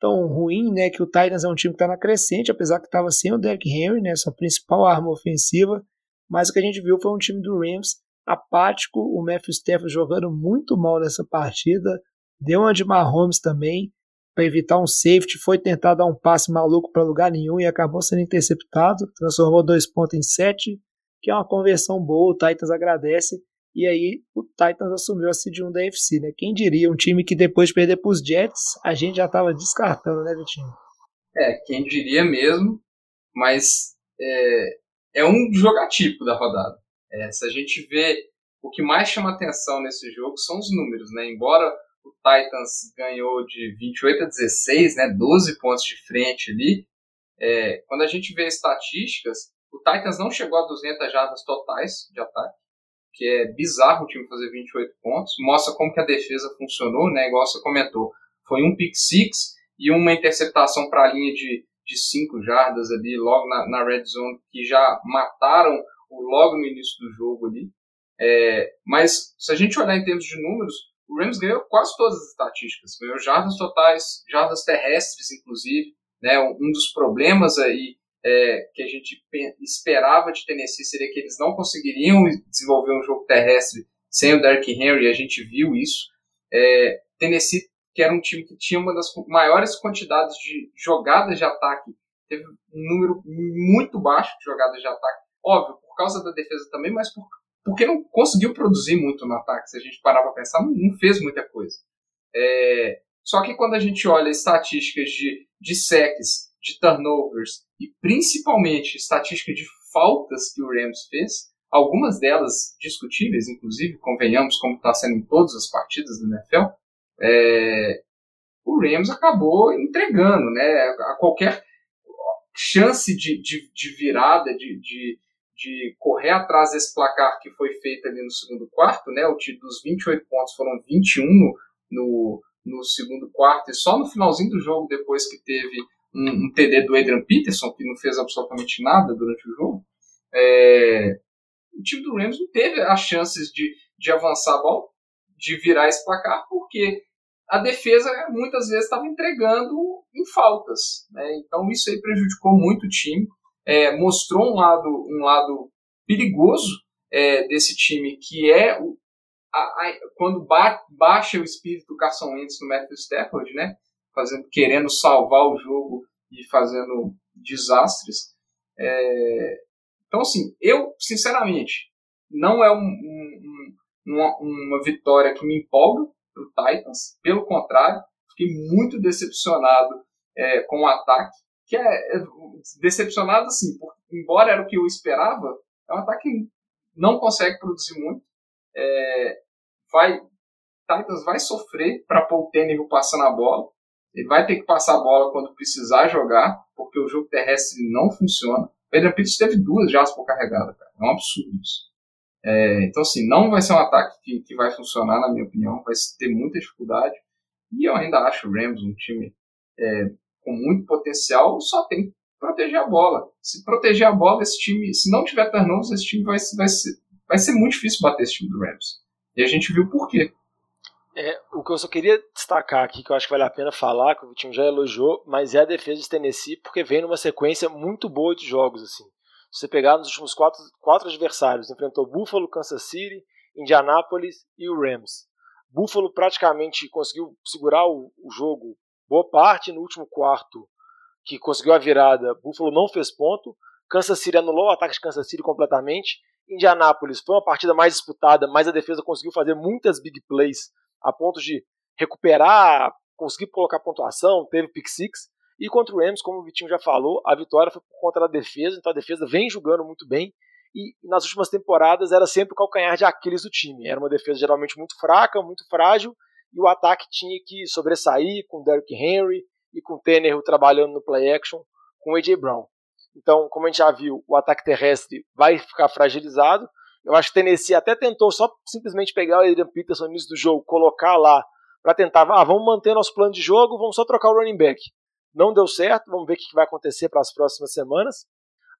tão ruim, né? Que o Titans é um time que está na crescente, apesar que estava sem o Derrick Henry, né? Sua principal arma ofensiva. Mas o que a gente viu foi um time do Rams apático, o Matthew Stafford jogando muito mal nessa partida, deu uma de Mahomes também, para evitar um safety, foi tentar dar um passe maluco para lugar nenhum e acabou sendo interceptado, transformou dois pontos em sete, que é uma conversão boa, o Titans agradece, e aí o Titans assumiu a seed 1 da FC, né? Quem diria, um time que depois de perder para os Jets, a gente já estava descartando, né, Vitinho? É, quem diria mesmo, mas é, é um jogatípico da rodada. É, se a gente vê o que mais chama atenção nesse jogo são os números, né? Embora o Titans ganhou de 28 a 16, né? 12 pontos de frente ali. É, quando a gente vê estatísticas, o Titans não chegou a 200 jardas totais de ataque, que é bizarro o time fazer 28 pontos. Mostra como que a defesa funcionou, né? Igual você comentou. Foi um pick six e uma interceptação para a linha de, de 5 jardas ali, logo na, na red zone, que já mataram logo no início do jogo ali. É, mas se a gente olhar em termos de números, o Rams ganhou quase todas as estatísticas. Ganhou jardas totais, jardas terrestres, inclusive. Né, um dos problemas aí é, que a gente esperava de Tennessee seria que eles não conseguiriam desenvolver um jogo terrestre sem o Derrick Henry, a gente viu isso. É, Tennessee, que era um time que tinha uma das maiores quantidades de jogadas de ataque, teve um número muito baixo de jogadas de ataque. Óbvio, por causa da defesa também, mas por, porque não conseguiu produzir muito no ataque. Se a gente parar para pensar, não, não, fez muita coisa. É, só que quando a gente olha estatísticas de, de sacks, de turnovers e principalmente estatística de faltas que o Rams fez, algumas delas discutíveis, inclusive, convenhamos, como está sendo em todas as partidas do NFL, é, o Rams acabou entregando, né? A qualquer chance de, de, de virada, de, de, de correr atrás desse placar que foi feito ali no segundo quarto, né? O dos 28 pontos foram 21 no, no, no segundo quarto, e só no finalzinho do jogo, depois que teve um, um TD do Adrian Peterson, que não fez absolutamente nada durante o jogo, é, o time do Rams não teve as chances de, de avançar a bola, de virar esse placar, porque a defesa muitas vezes estava entregando em faltas. Né? Então isso aí prejudicou muito o time é, mostrou um lado, um lado perigoso é, desse time, que é o, a, a, quando ba, baixa o espírito do Carson Wentz no Matthew Stafford, né? Fazendo, querendo salvar o jogo e fazendo desastres. É, então, assim, eu, sinceramente, não é um, um, uma, uma vitória que me empolga para o Titans. Pelo contrário, fiquei muito decepcionado é, com o ataque que é, é decepcionado assim, porque, embora era o que eu esperava, é um ataque que não consegue produzir muito. É, vai, Titans vai sofrer para pôr o Tannehill passando a bola. Ele vai ter que passar a bola quando precisar jogar, porque o jogo terrestre não funciona. O Adrian teve duas jardas por carregada, cara. É um absurdo isso. É, então, assim, não vai ser um ataque que, que vai funcionar, na minha opinião. Vai ter muita dificuldade. E eu ainda acho o Rams um time é, com muito potencial, só tem que proteger a bola. Se proteger a bola, esse time, se não tiver turnovers, esse time vai, vai, ser, vai ser muito difícil bater esse time do Rams. E a gente viu por quê. É, o que eu só queria destacar aqui, que eu acho que vale a pena falar, que o time já elogiou, mas é a defesa de Tennessee, porque vem numa sequência muito boa de jogos. assim. Se você pegar nos últimos quatro, quatro adversários, enfrentou Buffalo, Kansas City, Indianapolis e o Rams. Buffalo praticamente conseguiu segurar o, o jogo boa parte no último quarto que conseguiu a virada, Buffalo não fez ponto. Kansas City anulou o ataque de Kansas City completamente. Indianápolis foi uma partida mais disputada, mas a defesa conseguiu fazer muitas big plays a ponto de recuperar, conseguir colocar pontuação, teve pick six. E contra o Rams, como o Vitinho já falou, a vitória foi por conta da defesa, então a defesa vem jogando muito bem. E nas últimas temporadas era sempre o calcanhar de Aquiles do time. Era uma defesa geralmente muito fraca, muito frágil, e o ataque tinha que sobressair com o Derrick Henry e com o trabalhando no play action com o A.J. Brown. Então, como a gente já viu, o ataque terrestre vai ficar fragilizado. Eu acho que o Tennessee até tentou só simplesmente pegar o Adrian Peterson no início do jogo, colocar lá para tentar, ah, vamos manter nosso plano de jogo, vamos só trocar o running back. Não deu certo, vamos ver o que vai acontecer para as próximas semanas.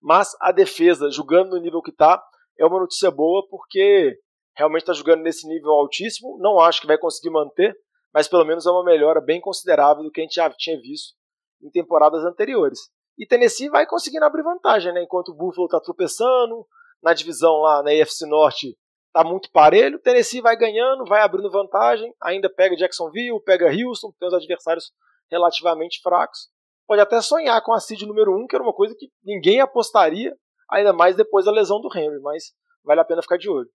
Mas a defesa, jogando no nível que está, é uma notícia boa porque realmente está jogando nesse nível altíssimo. Não acho que vai conseguir manter, mas pelo menos é uma melhora bem considerável do que a gente já tinha visto em temporadas anteriores. E Tennessee vai conseguindo abrir vantagem, né? Enquanto o Buffalo está tropeçando, na divisão lá na AFC Norte está muito parelho, Tennessee vai ganhando, vai abrindo vantagem, ainda pega Jacksonville, pega Houston, tem os adversários relativamente fracos. Pode até sonhar com a seed número 1, um, que era uma coisa que ninguém apostaria, ainda mais depois da lesão do Henry, mas vale a pena ficar de olho.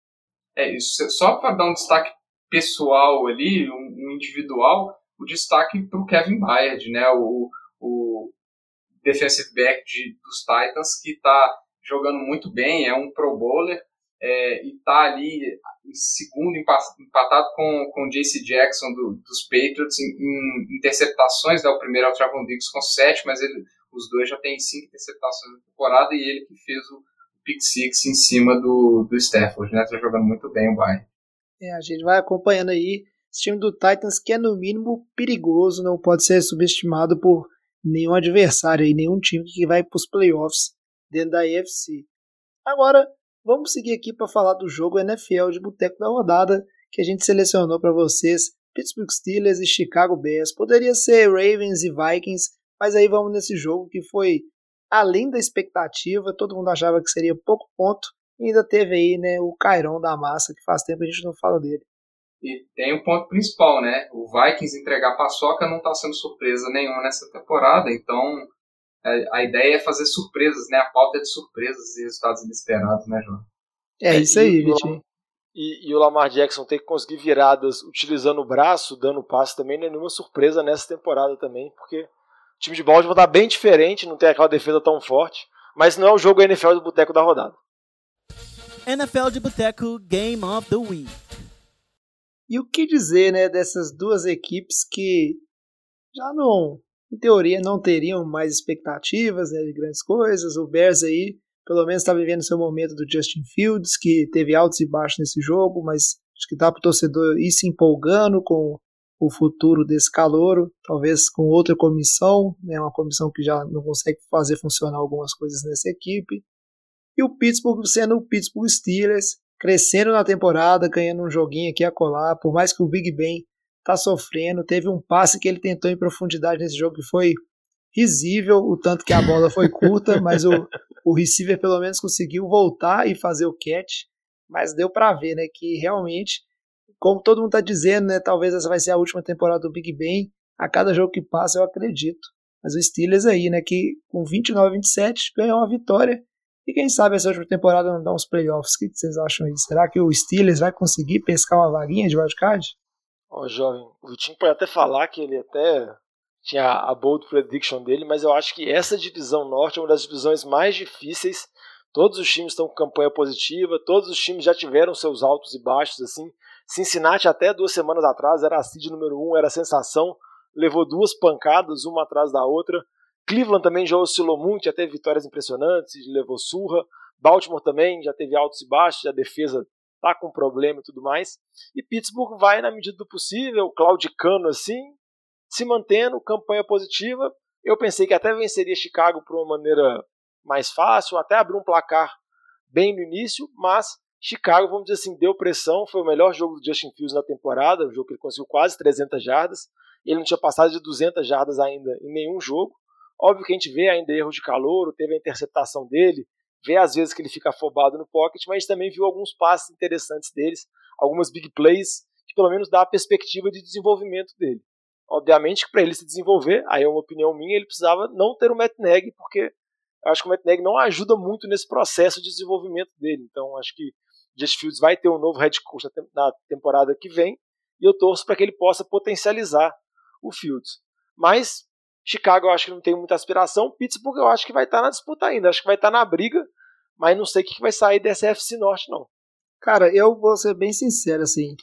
É isso, só para dar um destaque pessoal ali, um, individual, o destaque para o Kevin Byard, né, o, o defensive back de, dos Titans, que está jogando muito bem, é um pro bowler, é, e está ali em segundo, empatado com, com o JC Jackson do, dos Patriots em, em interceptações, né, o primeiro é o Travon Diggs com sete, mas ele, os dois já têm cinco interceptações na temporada, e ele que fez o pick six em cima do, do Stafford, né, está jogando muito bem o Bayern. É, a gente vai acompanhando aí esse time do Titans que é no mínimo perigoso, não pode ser subestimado por nenhum adversário e nenhum time que vai para os playoffs dentro da AFC. Agora, vamos seguir aqui para falar do jogo NFL de boteco da rodada que a gente selecionou para vocês. Pittsburgh Steelers e Chicago Bears. Poderia ser Ravens e Vikings, mas aí vamos nesse jogo que foi além da expectativa. Todo mundo achava que seria pouco ponto. E ainda teve aí né, o Cairon da massa, que faz tempo a gente não fala dele. E tem o um ponto principal, né? O Vikings entregar paçoca não está sendo surpresa nenhuma nessa temporada, então a ideia é fazer surpresas, né? A pauta é de surpresas e resultados inesperados, né, João? É, é isso aí, Vitinho. E, e, o Lamar Jackson ter que conseguir viradas utilizando o braço, dando passe também, não é nenhuma surpresa nessa temporada também, porque o time de Baltimore está bem diferente, não tem aquela defesa tão forte, mas não é o jogo NFL do Boteco da rodada. NFL de Boteco Game of the Week. E o que dizer, né, dessas duas equipes que já não em teoria não teriam mais expectativas né, de grandes coisas. O Bears aí, pelo menos, está vivendo seu momento do Justin Fields, que teve altos e baixos nesse jogo, mas acho que dá para o torcedor ir se empolgando com o futuro desse calouro, talvez com outra comissão, né, uma comissão que já não consegue fazer funcionar algumas coisas nessa equipe. E o Pittsburgh sendo o Pittsburgh Steelers, crescendo na temporada, ganhando um joguinho aqui a colar, por mais que o Big Ben tá sofrendo. Teve um passe que ele tentou em profundidade nesse jogo que foi risível, o tanto que a bola foi curta, mas o, o receiver pelo menos conseguiu voltar e fazer o catch. Mas deu para ver, né, que realmente, como todo mundo tá dizendo, né, talvez essa vai ser a última temporada do Big Ben. A cada jogo que passa eu acredito. Mas o Steelers aí, né, que com 29 a 27 ganhou uma vitória. E quem sabe essa última temporada não dá uns playoffs. O que vocês acham aí? Será que o Steelers vai conseguir pescar uma vaguinha de wildcard? Ó, jovem, o Vitinho pode até falar que ele até tinha a bold prediction dele, mas eu acho que essa divisão norte é uma das divisões mais difíceis. Todos os times estão com campanha positiva, todos os times já tiveram seus altos e baixos assim. Cincinnati até duas semanas atrás era a seed número um, era a sensação, levou duas pancadas uma atrás da outra. Cleveland também já oscilou muito, já teve vitórias impressionantes, levou surra. Baltimore também já teve altos e baixos, a defesa tá com problema e tudo mais. E Pittsburgh vai, na medida do possível, claudicando assim, se mantendo, campanha positiva. Eu pensei que até venceria Chicago por uma maneira mais fácil, até abrir um placar bem no início, mas Chicago, vamos dizer assim, deu pressão, foi o melhor jogo do Justin Fields na temporada, um jogo que ele conseguiu quase 300 jardas, ele não tinha passado de 200 jardas ainda em nenhum jogo. Óbvio que a gente vê ainda erro de calor, teve a interceptação dele, vê às vezes que ele fica afobado no pocket, mas também viu alguns passes interessantes deles, algumas big plays, que pelo menos dá a perspectiva de desenvolvimento dele. Obviamente que para ele se desenvolver, aí é uma opinião minha, ele precisava não ter o Matt porque eu acho que o Matt não ajuda muito nesse processo de desenvolvimento dele. Então acho que Just Fields vai ter um novo head coach na temporada que vem, e eu torço para que ele possa potencializar o Fields. Mas Chicago eu acho que não tem muita aspiração. Pittsburgh eu acho que vai estar tá na disputa ainda. Acho que vai estar tá na briga, mas não sei o que vai sair dessa FC Norte, não. Cara, eu vou ser bem sincero, assim.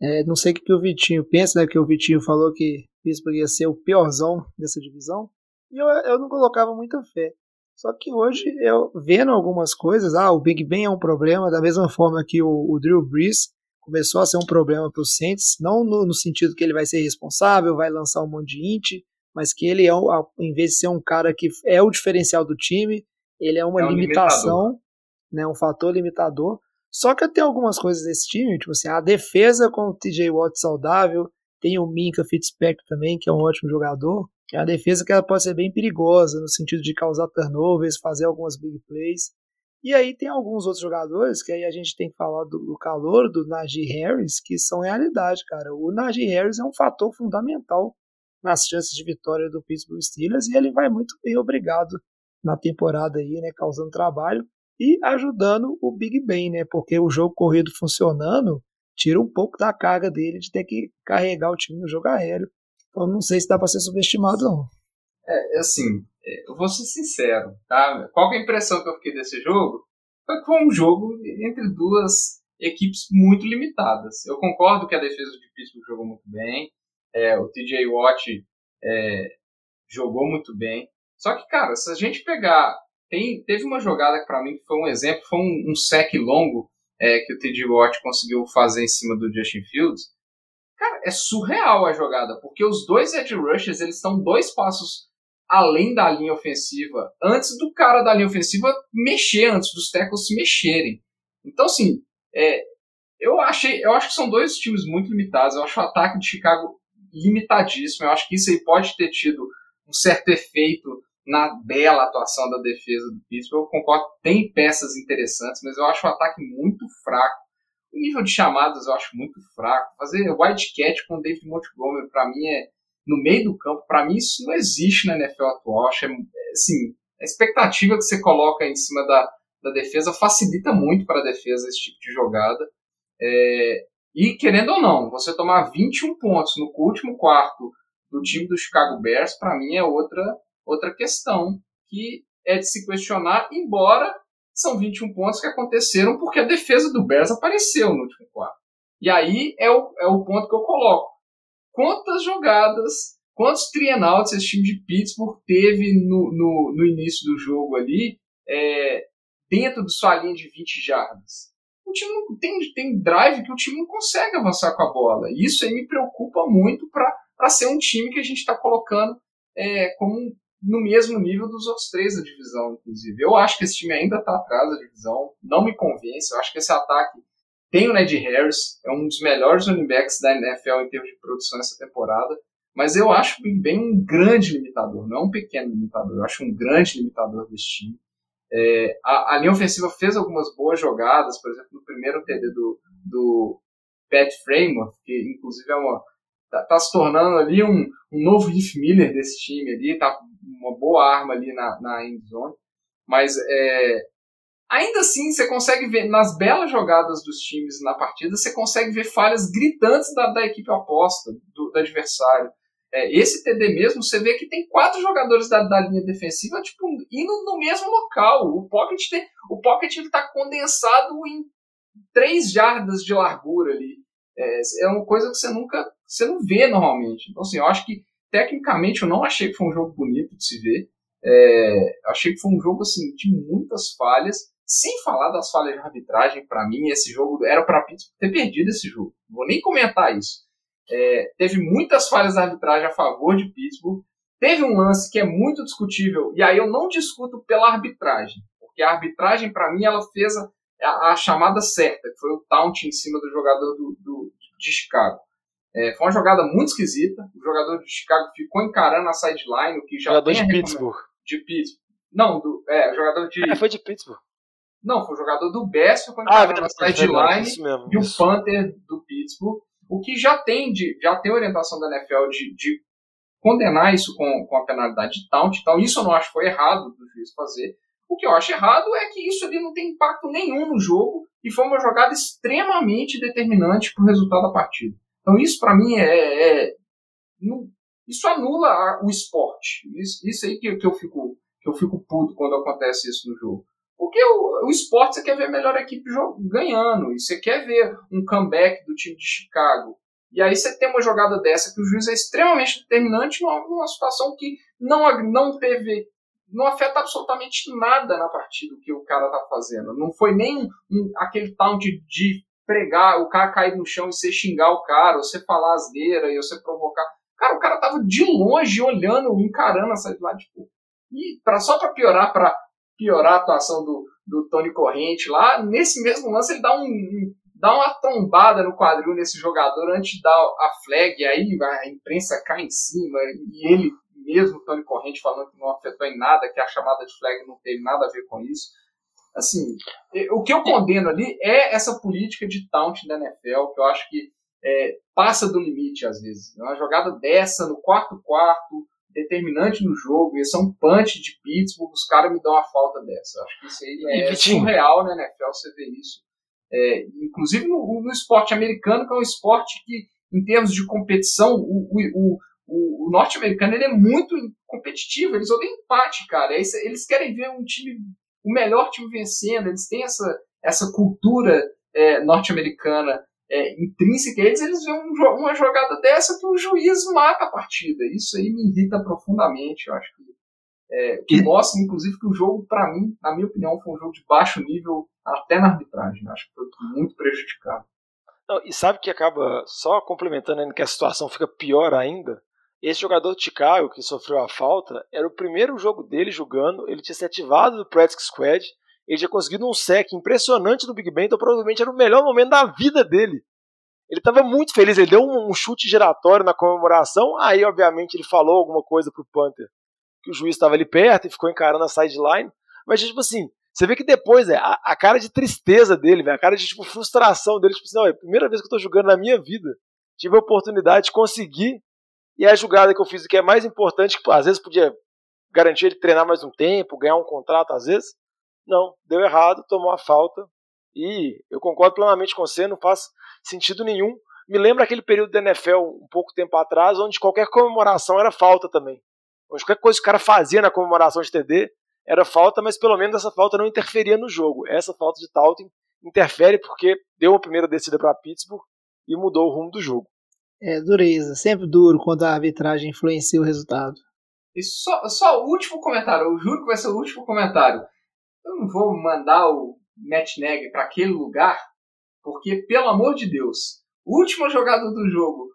É, não sei o que o Vitinho pensa, né? Que o Vitinho falou que Pittsburgh ia ser o piorzão dessa divisão. E eu, eu não colocava muita fé. Só que hoje, eu vendo algumas coisas, ah, o Big Ben é um problema, da mesma forma que o, o Drew Brees começou a ser um problema para os Saints, não no, no, sentido que ele vai ser responsável, vai lançar um monte de int, mas que ele é, em vez de ser um cara que é o diferencial do time, ele é uma é um limitação, né, um fator limitador. Só que tem algumas coisas desse time, tipo assim, a defesa com o TJ Watt saudável, tem o Minka Fitzpatrick também, que é um ótimo jogador. É uma defesa que ela pode ser bem perigosa, no sentido de causar turnovers, fazer algumas big plays. E aí tem alguns outros jogadores que aí a gente tem que falar do, do calor do Najee Harris, que são realidade, cara. O Najee Harris é um fator fundamental nas chances de vitória do Pittsburgh Steelers e ele vai muito bem obrigado na temporada aí, né, causando trabalho e ajudando o Big Ben, né, porque o jogo corrido funcionando tira um pouco da carga dele de ter que carregar o time no jogo aéreo. Então não sei se dá para ser subestimado não. É, assim, é, eu vou ser sincero, tá? Qual é a impressão que eu fiquei desse jogo? Foi que foi um jogo entre duas equipes muito limitadas. Eu concordo que a defesa de Pittsburgh jogou muito bem, é, o TJ Watt é, jogou muito bem. Só que, cara, se a gente pegar. Tem, teve uma jogada que para mim foi um exemplo, foi um, um sec longo é, que o TJ Watt conseguiu fazer em cima do Justin Fields. Cara, é surreal a jogada, porque os dois edge rushers eles estão dois passos além da linha ofensiva, antes do cara da linha ofensiva mexer, antes dos tackles se mexerem. Então, assim, é, eu achei, eu acho que são dois times muito limitados. Eu acho o ataque de Chicago limitadíssimo. Eu acho que isso aí pode ter tido um certo efeito na bela atuação da defesa do Pittsburgh. Eu concordo, tem peças interessantes, mas eu acho o ataque muito fraco. O nível de chamadas eu acho muito fraco. Fazer wildcat com o David Montgomery, para mim, é no meio do campo. Para mim, isso não existe na NFL atual. Acho, é, assim, a expectativa que você coloca em cima da, da defesa facilita muito para a defesa esse tipo de jogada. É, e, querendo ou não, você tomar 21 pontos no último quarto do time do Chicago Bears, para mim, é outra, outra questão que é de se questionar, embora são 21 pontos que aconteceram porque a defesa do Bears apareceu no último quarto. E aí é o, é o ponto que eu coloco quantas jogadas, quantos trienauts esse time de Pittsburgh teve no, no, no início do jogo ali, é, dentro de sua linha de 20 jardas. O time não tem, tem drive que o time não consegue avançar com a bola. Isso aí me preocupa muito para ser um time que a gente está colocando é, como no mesmo nível dos outros três da divisão, inclusive. Eu acho que esse time ainda está atrás da divisão, não me convence. Eu acho que esse ataque tem o Ned Harris, é um dos melhores running backs da NFL em termos de produção essa temporada. Mas eu acho Ben um grande limitador, não um pequeno limitador. Eu acho um grande limitador desse time. É, a, a, linha ofensiva fez algumas boas jogadas, por exemplo, no primeiro TD do, do Pat Framework, que inclusive é uma, tá, tá, se tornando ali um, um novo Heath Miller desse time ali, tá uma boa arma ali na, na end zone. Mas é, Ainda assim, você consegue ver nas belas jogadas dos times na partida, você consegue ver falhas gritantes da, da equipe oposta, do, do adversário. É, esse TD mesmo, você vê que tem quatro jogadores da, da linha defensiva tipo, indo no mesmo local. O pocket está o pocket tá condensado em três jardas de largura ali. É, é uma coisa que você nunca você não vê normalmente. Então, assim, eu acho que tecnicamente eu não achei que foi um jogo bonito de se ver. É, achei que foi um jogo assim de muitas falhas. Sem falar das falhas de arbitragem, para mim, esse jogo era para Pittsburgh ter perdido esse jogo. Não vou nem comentar isso. É, teve muitas falhas de arbitragem a favor de Pittsburgh. Teve um lance que é muito discutível, e aí eu não discuto pela arbitragem, porque a arbitragem, para mim, ela fez a, a, a, chamada certa, que foi o taunt em cima do jogador do, do de Chicago. É, foi uma jogada muito esquisita. O jogador de Chicago ficou encarando a sideline, o que já jogador de Pittsburgh. De Pittsburgh. Não, do, é, jogador de. É, foi de Pittsburgh. Não, foi o jogador do Bears, ficou encarando ah, a sideline e o Panther do Pittsburgh. O que já tem, de, já tem orientação da NFL de, de condenar isso com, com a penalidade de taunt. Então, isso eu não acho que foi errado do juiz fazer. O que eu acho errado é que isso ali não tem impacto nenhum no jogo e foi uma jogada extremamente determinante para o resultado da partida. Então, isso para mim é, é isso anula a, o esporte. Isso, isso aí que, que, eu fico, que eu fico puto quando acontece isso no jogo. Porque o, o esporte você quer ver a melhor equipe ganhando, e você quer ver um comeback do time de Chicago. E aí você tem uma jogada dessa que o juiz é extremamente determinante numa, numa situação que não, não teve. Não afeta absolutamente nada na partida que o cara tá fazendo. Não foi nem um, aquele taunt de, de pregar, o cara cair no chão e você xingar o cara, ou você falar asneira e você provocar. Cara, o cara tava de longe olhando, encarando essa lá, tipo. E pra, só pra piorar, pra piorar a atuação do, do Tony Corrente lá, nesse mesmo lance ele dá um, um dá uma trombada no quadril nesse jogador antes de dar a flag, aí a imprensa cai em cima, e ele mesmo, Tony Corrente, falando que não afetou em nada, que a chamada de flag não teve nada a ver com isso. Assim, o que eu condeno ali é essa política de taunt da NFL, que eu acho que é, passa do limite às vezes. Uma jogada dessa no quarto quarto, determinante no jogo, esse é um punch de Pittsburgh, os caras me dão uma falta dessa. Acho que isso aí é surreal na NFL, você vê isso. É, inclusive no, no, esporte americano, que é um esporte que, em termos de competição, o, o, o, o norte-americano ele é muito competitivo, eles odeiam empate, cara. Eles, eles, querem ver um time, o melhor time vencendo, eles têm essa, essa cultura é, norte-americana é, intrínseca eles, eles veem um, uma jogada dessa que o juiz mata a partida. Isso aí me irrita profundamente. Eu acho que, é, que mostra, inclusive, que o jogo, para mim, na minha opinião, foi um jogo de baixo nível até na arbitragem. Eu acho que foi muito prejudicado. Não, e sabe que acaba só complementando ainda que a situação fica pior ainda? Esse jogador de Chicago que sofreu a falta era o primeiro jogo dele jogando. Ele tinha se ativado do Practice Squad ele tinha conseguido um sec impressionante no Big Ben, então provavelmente era o melhor momento da vida dele. Ele estava muito feliz, ele deu um, um, chute giratório na comemoração, aí obviamente ele falou alguma coisa pro Panther, que o juiz estava ali perto e ficou encarando a sideline, mas tipo assim, você vê que depois, é, a, a cara de tristeza dele, véio, a cara de tipo, frustração dele, tipo assim, é a primeira vez que eu tô jogando na minha vida, tive a oportunidade de conseguir, e a jogada que eu fiz, que é mais importante, que às vezes podia garantir ele treinar mais um tempo, ganhar um contrato às vezes, não, deu errado, tomou a falta. E eu concordo plenamente com você, não faz sentido nenhum. Me lembra aquele período da NFL, um pouco tempo atrás, onde qualquer comemoração era falta também. Onde qualquer coisa que o cara fazia na comemoração de TD era falta, mas pelo menos essa falta não interferia no jogo. Essa falta de Taunton interfere porque deu a primeira descida para Pittsburgh e mudou o rumo do jogo. É dureza, sempre duro quando a arbitragem influencia o resultado. E só, só o último comentário, eu juro que vai ser o último comentário eu não vou mandar o Matt Neg para aquele lugar, porque, pelo amor de Deus, última jogada do jogo,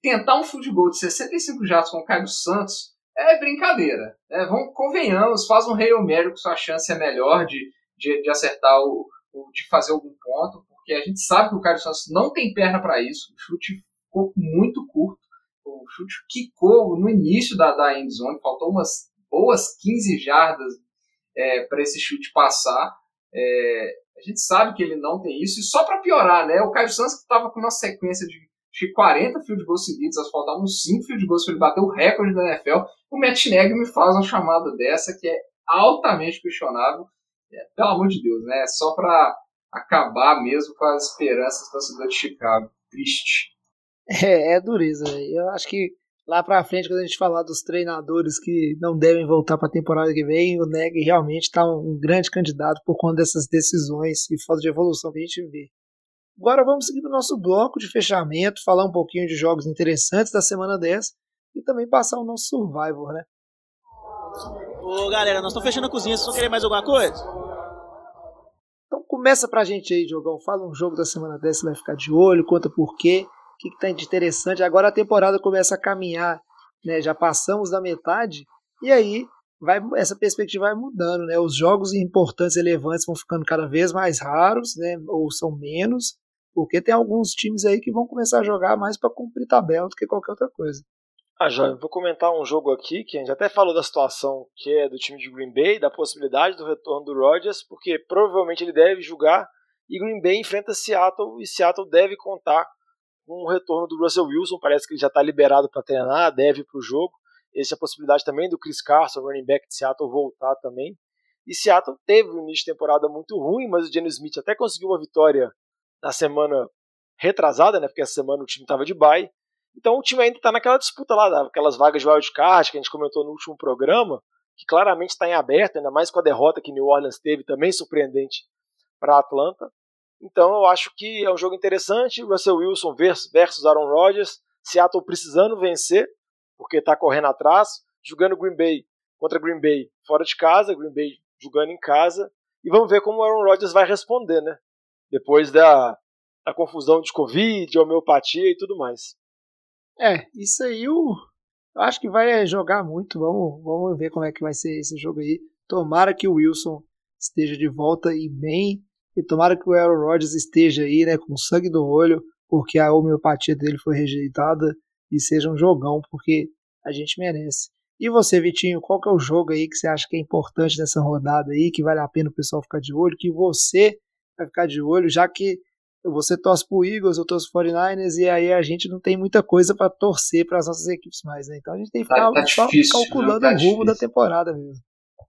tentar um futebol de 65 jatos com o Caio Santos é brincadeira. Né? Vamos, convenhamos, faz um Hail Mary que sua chance é melhor de, de, de acertar o, de fazer algum ponto, porque a gente sabe que o Caio Santos não tem perna para isso, o chute ficou muito curto, o chute quicou no início da, da endzone, faltou umas boas 15 jardas é, para esse chute passar. É, a gente sabe que ele não tem isso, e só para piorar, né? O Caio Santos que estava com uma sequência de, de 40 field goals seguidos, faltavam 5 field goals para ele bater o recorde da NFL. O Matt Nagy me faz uma chamada dessa que é altamente questionável. É, pelo amor de Deus, né? Só para acabar mesmo com as esperanças do torcedor de Chicago. Triste. É, é dureza. Eu acho que lá pra frente, quando a gente falar dos treinadores que não devem voltar para a temporada que vem, o Neg realmente está um grande candidato por conta dessas decisões e falta de evolução que a gente vê. Agora vamos seguir para o nosso bloco de fechamento, falar um pouquinho de jogos interessantes da semana 10 e também passar o nosso Survivor, né? Ô galera, nós estamos fechando a cozinha, vocês vão querer mais alguma coisa? Então começa pra gente aí, Diogão. Fala um jogo da semana 10, você vai ficar de olho, conta por quê que está interessante. Agora a temporada começa a caminhar, né? Já passamos da metade e aí vai essa perspectiva vai mudando, né? Os jogos importantes, relevantes vão ficando cada vez mais raros, né? Ou são menos, porque tem alguns times aí que vão começar a jogar mais para cumprir tabela do que qualquer outra coisa. Ah, Joia, vou comentar um jogo aqui que a gente até falou da situação que é do time de Green Bay, da possibilidade do retorno do Rodgers, porque provavelmente ele deve jogar e Green Bay enfrenta Seattle e Seattle deve contar com o retorno do Russell Wilson, parece que ele já está liberado para treinar, deve para o jogo. Essa é a possibilidade também do Chris Carson, running back de Seattle, voltar também. E Seattle teve um início de temporada muito ruim, mas o Jenny Smith até conseguiu uma vitória na semana retrasada, né? Porque essa semana o time estava de bye. Então o time ainda está naquela disputa lá, aquelas vagas de wildcard que a gente comentou no último programa, que claramente está em aberto, ainda mais com a derrota que New Orleans teve, também surpreendente para Atlanta. Então eu acho que é um jogo interessante. Russell Wilson versus Aaron Rodgers. Seattle precisando vencer, porque está correndo atrás. Jogando Green Bay contra Green Bay fora de casa, Green Bay jogando em casa. E vamos ver como o Aaron Rodgers vai responder, né? Depois da, da confusão de Covid, homeopatia e tudo mais. É, isso aí eu acho que vai jogar muito. Vamos, vamos ver como é que vai ser esse jogo aí. Tomara que o Wilson esteja de volta e bem. E tomara que o Aaron Rodgers esteja aí, né, com sangue no olho, porque a homeopatia dele foi rejeitada e seja um jogão, porque a gente merece. E você, Vitinho, qual que é o jogo aí que você acha que é importante nessa rodada aí, que vale a pena o pessoal ficar de olho, que você vai ficar de olho, já que você torce pro Eagles, eu torço pro 49ers, e aí a gente não tem muita coisa para torcer para as nossas equipes mais, né? Então a gente tem que ficar tá, tá só difícil, calculando tá o rumo da temporada mesmo.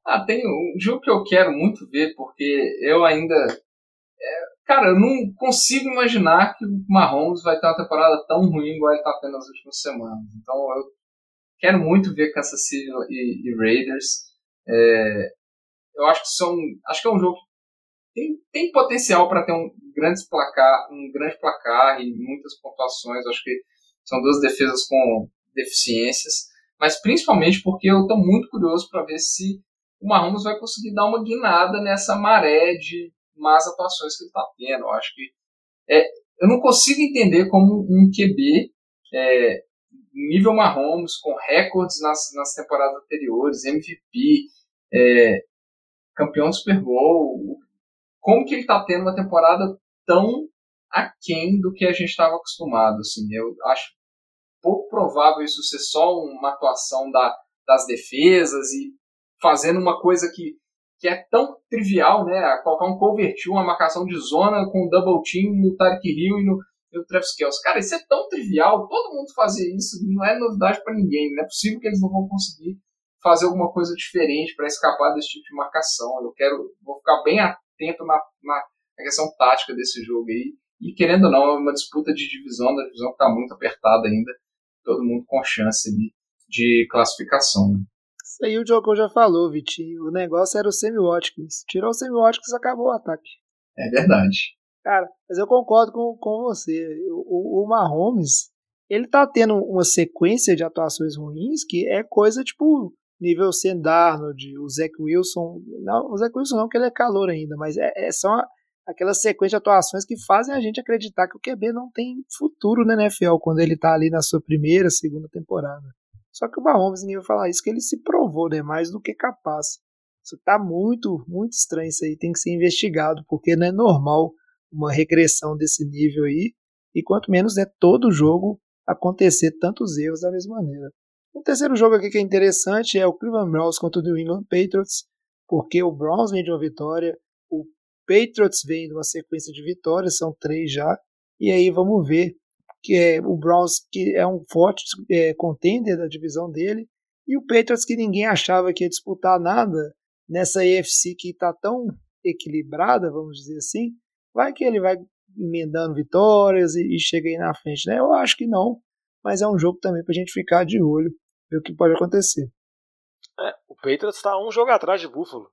Ah, tem um jogo que eu quero muito ver, porque eu ainda. Cara, eu não consigo imaginar que o Mahomes vai ter uma temporada tão ruim igual ele tá tendo nas últimas semanas. Então eu quero muito ver Kansas City e, e Raiders. É, eu acho que são. Acho que é um jogo que tem, tem potencial para ter um grande placar, um grande placar e muitas pontuações. Acho que são duas defesas com deficiências, mas principalmente porque eu estou muito curioso para ver se o Mahomes vai conseguir dar uma guinada nessa maré de más atuações que ele está tendo. Eu acho que é, eu não consigo entender como um QB é, nível Mahomes, com recordes nas, nas temporadas anteriores, MVP, é, campeão do Super Bowl, como que ele está tendo uma temporada tão aquém do que a gente estava acostumado. Assim, eu acho pouco provável isso ser só uma atuação da, das defesas e fazendo uma coisa que, que é tão trivial, né? Colocar um cover uma marcação de zona com double team no Tarek Hill e no, e o Travis Kelce. Cara, isso é tão trivial, todo mundo fazia isso, não é novidade para ninguém. Não é possível que eles não vão conseguir fazer alguma coisa diferente para escapar desse tipo de marcação. Eu quero, vou ficar bem atento na, na, questão tática desse jogo aí. E querendo ou não, é uma disputa de divisão, a divisão que está muito apertada ainda, todo mundo com chance de, de classificação. Né? Isso aí o Diogo já falou, Vitinho. O negócio era o Semi Watkins. Tirou o Semi Watkins acabou o ataque. É verdade. Cara, mas eu concordo com, com você. O, o Mahomes, ele tá tendo uma sequência de atuações ruins que é coisa tipo nível Sam Darnold, o Zach Wilson. Não, o Zach Wilson não, porque ele é calor ainda, mas é, é só aquela sequência de atuações que fazem a gente acreditar que o QB não tem futuro na NFL quando ele tá ali na sua primeira, segunda temporada. Só que o Mahomes, ninguém vai falar isso, que ele se provou, né, mais do que capaz. Isso tá muito, muito estranho isso aí, tem que ser investigado, porque não é normal uma regressão desse nível aí, e quanto menos né, todo jogo acontecer tantos erros da mesma maneira. Um terceiro jogo aqui que é interessante é o Cleveland Browns contra o New England Patriots, porque o Browns vem de uma vitória, o Patriots vem de uma sequência de vitórias, são três já, e aí vamos ver que é o Browns que é um forte é, contender da divisão dele, e o Patriots que ninguém achava que ia disputar nada nessa AFC que está tão equilibrada, vamos dizer assim, Vai que ele vai emendando vitórias e, e chega aí na frente, né? Eu acho que não, mas é um jogo também pra gente ficar de olho, ver o que pode acontecer. É, o Patriots está um jogo atrás de Buffalo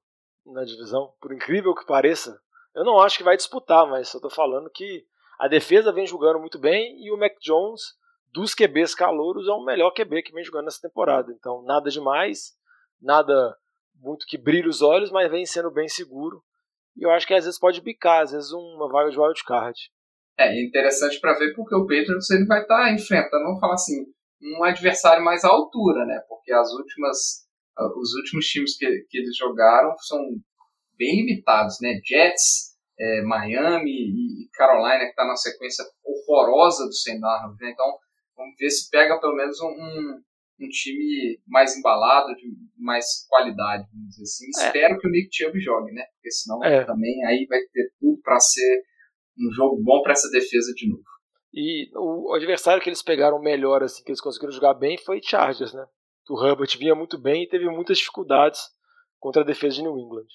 na divisão, por incrível que pareça. Eu não acho que vai disputar, mas eu tô falando que a defesa vem jogando muito bem e o Mac Jones, dos QBs calouros, é o melhor QB que vem jogando nessa temporada. Então, nada demais, nada muito que brilhe os olhos, mas vem sendo bem seguro. E eu acho que às vezes pode bicar, às vezes uma vaga de wildcard. É interessante para ver porque o Patriots ele vai estar tá enfrentando, vamos falar assim, um adversário mais à altura, né? Porque as últimas, ah, os últimos times que, que eles jogaram são bem limitados, né? Jets, é, Miami e Carolina que está na sequência horrorosa do Sam Darnold, né? Então vamos ver se pega pelo menos um, um time mais embalado, de mais qualidade, vamos dizer assim. É. Espero que o Nick Chubb jogue, né? Porque senão é. também aí vai ter tudo para ser um jogo bom para essa defesa de novo. E o adversário que eles pegaram melhor, assim, que eles conseguiram jogar bem, foi Chargers, né? O Herbert vinha muito bem e teve muitas dificuldades contra a defesa de New England.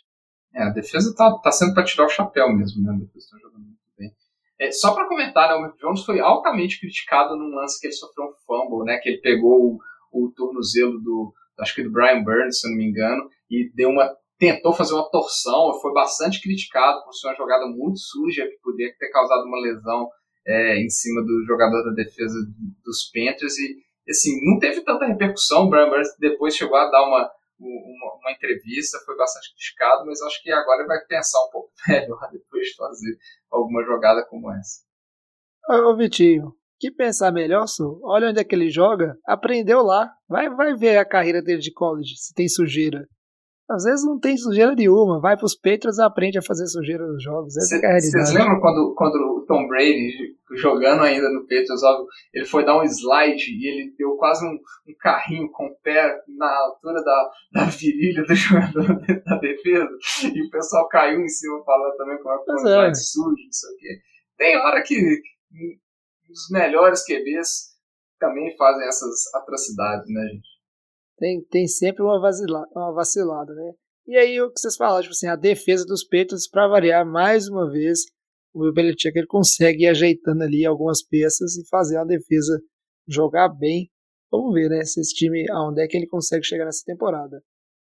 É, a defesa tá, tá sendo para tirar o chapéu mesmo, né? A defesa tá jogando muito bem. É, só para comentar, né, o Mac Jones foi altamente criticado num lance que ele sofreu um fumble, né, que ele pegou o, o tornozelo do, acho que do Brian Burns, se eu não me engano, e deu uma tentou fazer uma torção, foi bastante criticado por ser uma jogada muito suja que poderia ter causado uma lesão é, em cima do jogador da defesa dos Panthers e assim não teve tanta repercussão. O Brian Burns depois chegou a dar uma, uma, uma, entrevista, foi bastante criticado, mas acho que agora ele vai pensar um pouco melhor depois de fazer alguma jogada como essa. Ô Vitinho, que pensar melhor, Su? Olha onde é que ele joga, aprendeu lá. Vai, vai ver a carreira dele de college, se tem sujeira. Às vezes não tem sujeira nenhuma, vai pros Patriots e aprende a fazer sujeira nos jogos. Essa Cê, é a realidade. Vocês lembram quando, quando o Tom Brady, jogando ainda no Patriots, ele foi dar um slide e ele deu quase um, um carrinho com o pé na altura da, da virilha do jogador da defesa e o pessoal caiu em cima falando também com uma coisa é. sujo, não sei o quê. Tem hora que os melhores QBs também fazem essas atrocidades, né, gente? Tem, tem sempre uma, uma vacilada, né? E aí o que vocês falaram, tipo assim, a defesa dos Patriots, para variar mais uma vez, o Belichick ele consegue ir ajeitando ali algumas peças e fazer a defesa jogar bem. Vamos ver, né, se esse time, aonde é que ele consegue chegar nessa temporada.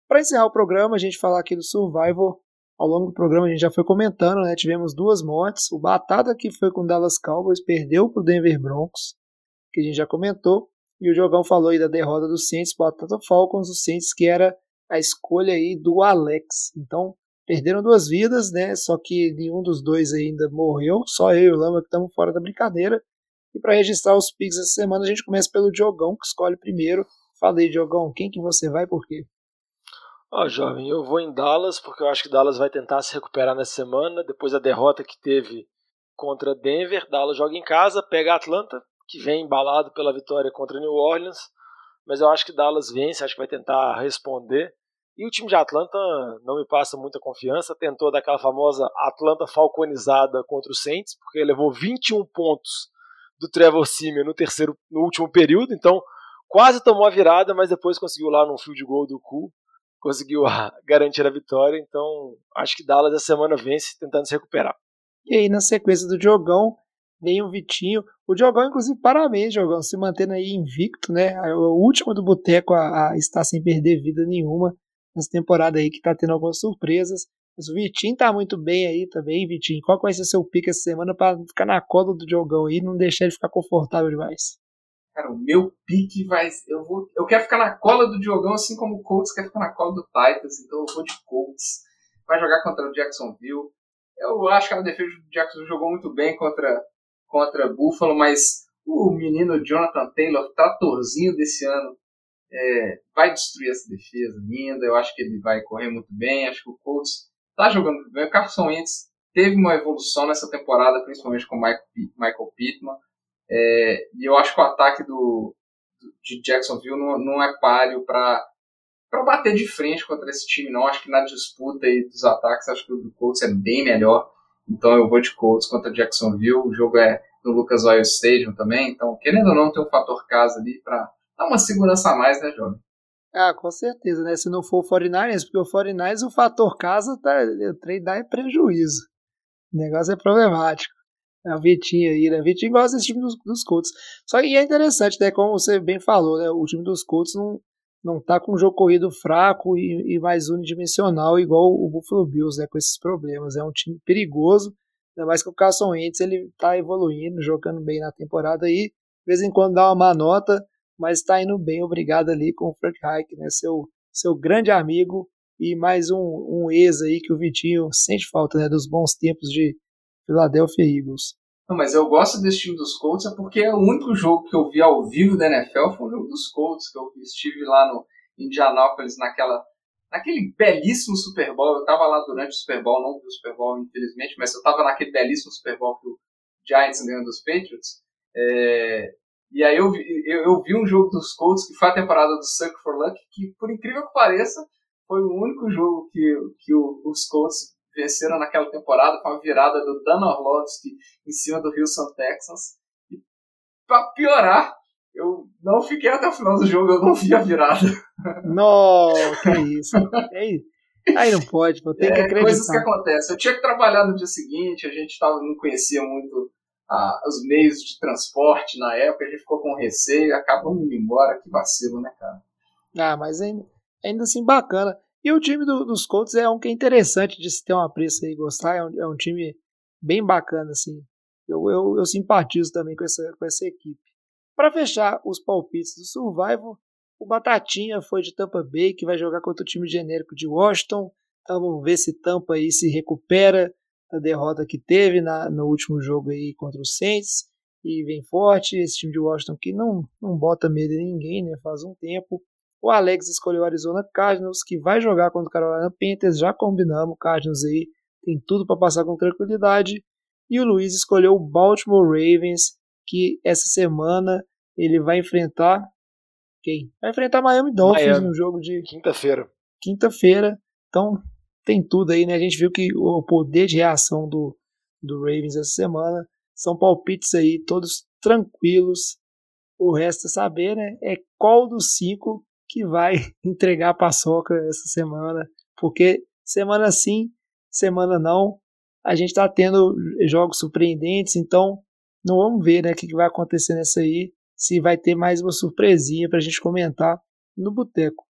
Para encerrar o programa, a gente falar aqui do Survival. Ao longo do programa a gente já foi comentando, né? Tivemos duas mortes. O Batata que foi com o Dallas Cowboys perdeu para o Denver Broncos, que a gente já comentou. E o Jogão falou aí da derrota do Saints para o Atlanta Falcons, o Saints que era a escolha aí do Alex. Então, perderam duas vidas, né? Só que nenhum dos dois ainda morreu, só eu e o Lama que estamos fora da brincadeira. E para registrar os picks essa semana, a gente começa pelo Diogão, que escolhe primeiro. Falei, Diogão, quem que você vai e por quê? Ó, oh, jovem, eu vou em Dallas, porque eu acho que Dallas vai tentar se recuperar nessa semana, depois da derrota que teve contra Denver. Dallas joga em casa, pega a Atlanta, que vem embalado pela vitória contra New Orleans, mas eu acho que Dallas vence, acho que vai tentar responder. E o time de Atlanta não me passa muita confiança, tentou daquela famosa Atlanta falconizada contra o Saints, porque levou 21 pontos do Trevor Simeon no terceiro, no último período, então quase tomou a virada, mas depois conseguiu lá no field goal do Cu, conseguiu garantir a vitória, então acho que Dallas essa semana vence tentando se recuperar. E aí na sequência do jogão, nem o Vitinho. O Diogão, inclusive, parabéns, Diogão, se mantendo aí invicto, né? O último do Boteco a, a estar sem perder vida nenhuma nessa temporada aí que tá tendo algumas surpresas. Mas o Vitinho tá muito bem aí também, Vitinho. Qual vai ser seu pique essa semana para ficar na cola do Diogão aí e não deixar ele ficar confortável demais? Cara, o meu pique vai. Eu, vou, eu quero ficar na cola do Diogão, assim como o Colts quer ficar na cola do Titans, então eu vou de Colts. Vai jogar contra o Jacksonville. Eu acho que a defesa do Jacksonville jogou muito bem contra contra Buffalo, mas o menino Jonathan Taylor, tratorzinho desse ano, é, vai destruir essa defesa ainda. Eu acho que ele vai correr muito bem. Acho que o Colts está jogando muito bem. O Carson Wentz teve uma evolução nessa temporada, principalmente com o Michael Pittman. É, e eu acho que o ataque do, de Jacksonville não, não é páreo para para bater de frente contra esse time, não. Acho que na disputa aí dos ataques, acho que o do Colts é bem melhor. Então eu vou de Colts contra Jacksonville. O jogo é no Lucas Oil Stadium também. Então, querendo ou não, tem um fator casa ali para dar uma segurança a mais, né, jovem? Ah, com certeza, né? Se não for o 49ers, porque o 49ers, o fator casa, tá, o trade dá é prejuízo. O negócio é problemático. É o Vitinho aí, né? O Vitinho gosta desse time dos, dos Colts. Só que é interessante, né? Como você bem falou, né? O time dos Colts não, não tá com um jogo corrido fraco e, e, mais unidimensional igual o Buffalo Bills, né, com esses problemas. É um time perigoso, ainda mais que o Carson Wentz ele tá evoluindo, jogando bem na temporada aí, de vez em quando dá uma má nota, mas está indo bem, obrigado ali com o Frank Reich, né, seu, seu grande amigo e mais um, um ex aí que o Vitinho sente falta, né, dos bons tempos de Philadelphia Eagles. Não, mas eu gosto desse time dos Colts é porque é o único jogo que eu vi ao vivo da NFL foi o jogo dos Colts, que eu estive lá no Indianapolis naquela naquele belíssimo Super Bowl. Eu estava lá durante o Super Bowl, não vi o Super Bowl, infelizmente, mas eu estava naquele belíssimo Super Bowl que o Giants ganhou dos Patriots. É, e aí eu vi, eu, eu, vi um jogo dos Colts que foi a temporada do Suck for Luck, que por incrível que pareça, foi o único jogo que, que os Colts venceram naquela temporada com a virada do Dan Orlovsky em cima do Houston Texans. E para piorar, eu não fiquei até o final do jogo, eu não vi a virada. Não, que isso. Aí não pode, ter que É, acreditar. coisas que acontecem. Eu tinha que trabalhar no dia seguinte, a gente tava, não conhecia muito ah, os meios de transporte na época, a gente ficou com receio, acabamos indo embora, que vacilo, né, cara? Ah, mas ainda, ainda assim bacana. E o time do- dos Colts é um que é interessante de se ter uma pressa e gostar. É um, é um time bem bacana, assim. Eu, eu, eu simpatizo também com essa, com essa equipe. Para fechar os palpites do Survival, o Batatinha foi de Tampa Bay, que vai jogar contra o time genérico de Washington. Então vamos ver se Tampa aí se recupera da derrota que teve na, no último jogo aí contra o Saints. E vem forte. Esse time de Washington que não, não bota medo em ninguém, né? Faz um tempo. O Alex escolheu o Arizona Cardinals, que vai jogar contra o Carolina Panthers. Já combinamos, o Cardinals aí tem tudo para passar com tranquilidade. E o Luiz escolheu o Baltimore Ravens, que essa semana ele vai enfrentar quem? Vai enfrentar Miami Dolphins Miami. no jogo de Quinta-feira. quinta-feira. Então tem tudo aí, né? A gente viu que o poder de reação do, do Ravens essa semana são palpites aí, todos tranquilos. O resto é saber, né? É qual dos cinco que vai entregar a paçoca essa semana. Porque semana sim, semana não, a gente tá tendo jogos surpreendentes, então não vamos ver né, o que vai acontecer nessa aí. Se vai ter mais uma surpresinha pra gente comentar no boteco.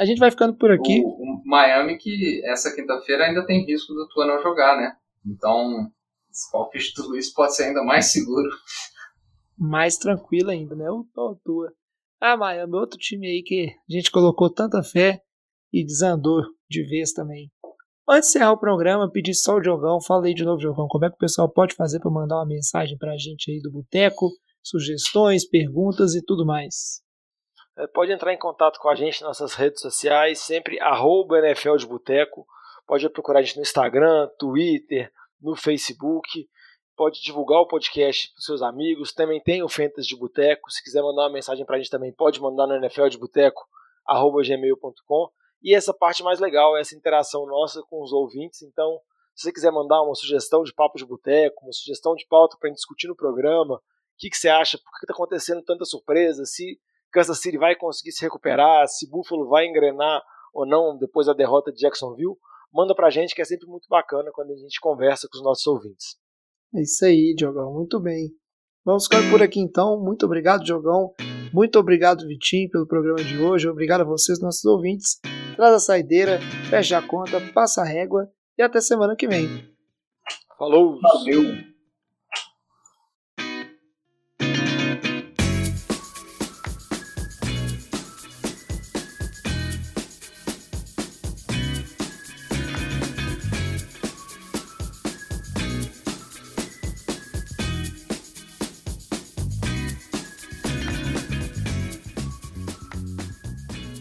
A gente vai ficando por aqui. O, o Miami, que essa quinta-feira ainda tem risco do Tua não jogar, né? Então, esse palpite do Luiz pode ser ainda mais seguro. mais tranquila ainda, né? O tua. Ah, Miami, outro time aí que a gente colocou tanta fé e desandou de vez também. Antes de encerrar o programa, pedi só o Diogão, fala aí de novo, Diogão, como é que o pessoal pode fazer para mandar uma mensagem pra gente aí do Boteco, sugestões, perguntas e tudo mais. É, Pode entrar em contato com a gente nas nossas redes sociais, sempre arroba NFL de Boteco. Pode procurar a gente no Instagram, Twitter, no Facebook. Pode divulgar o podcast para seus amigos. Também tem o Fentas de Boteco. Se quiser mandar uma mensagem para a gente também, pode mandar no NFL de Boteco, arroba gmail.com. E essa parte mais legal é essa interação nossa com os ouvintes. Então, se você quiser mandar uma sugestão de papo de boteco, uma sugestão de pauta para a gente discutir no programa, o que, que você acha, por que está acontecendo tanta surpresa, se Kansas City vai conseguir se recuperar, se Buffalo vai engrenar ou não depois da derrota de Jacksonville, manda pra gente que é sempre muito bacana quando a gente conversa com os nossos ouvintes. É isso aí, Diogão, muito bem. Vamos ficar por aqui então. Muito obrigado, Diogão. Muito obrigado, Vitinho, pelo programa de hoje. Obrigado a vocês, nossos ouvintes. Traz a saideira, fecha a conta, passa a régua e até semana que vem. Falou! Valeu!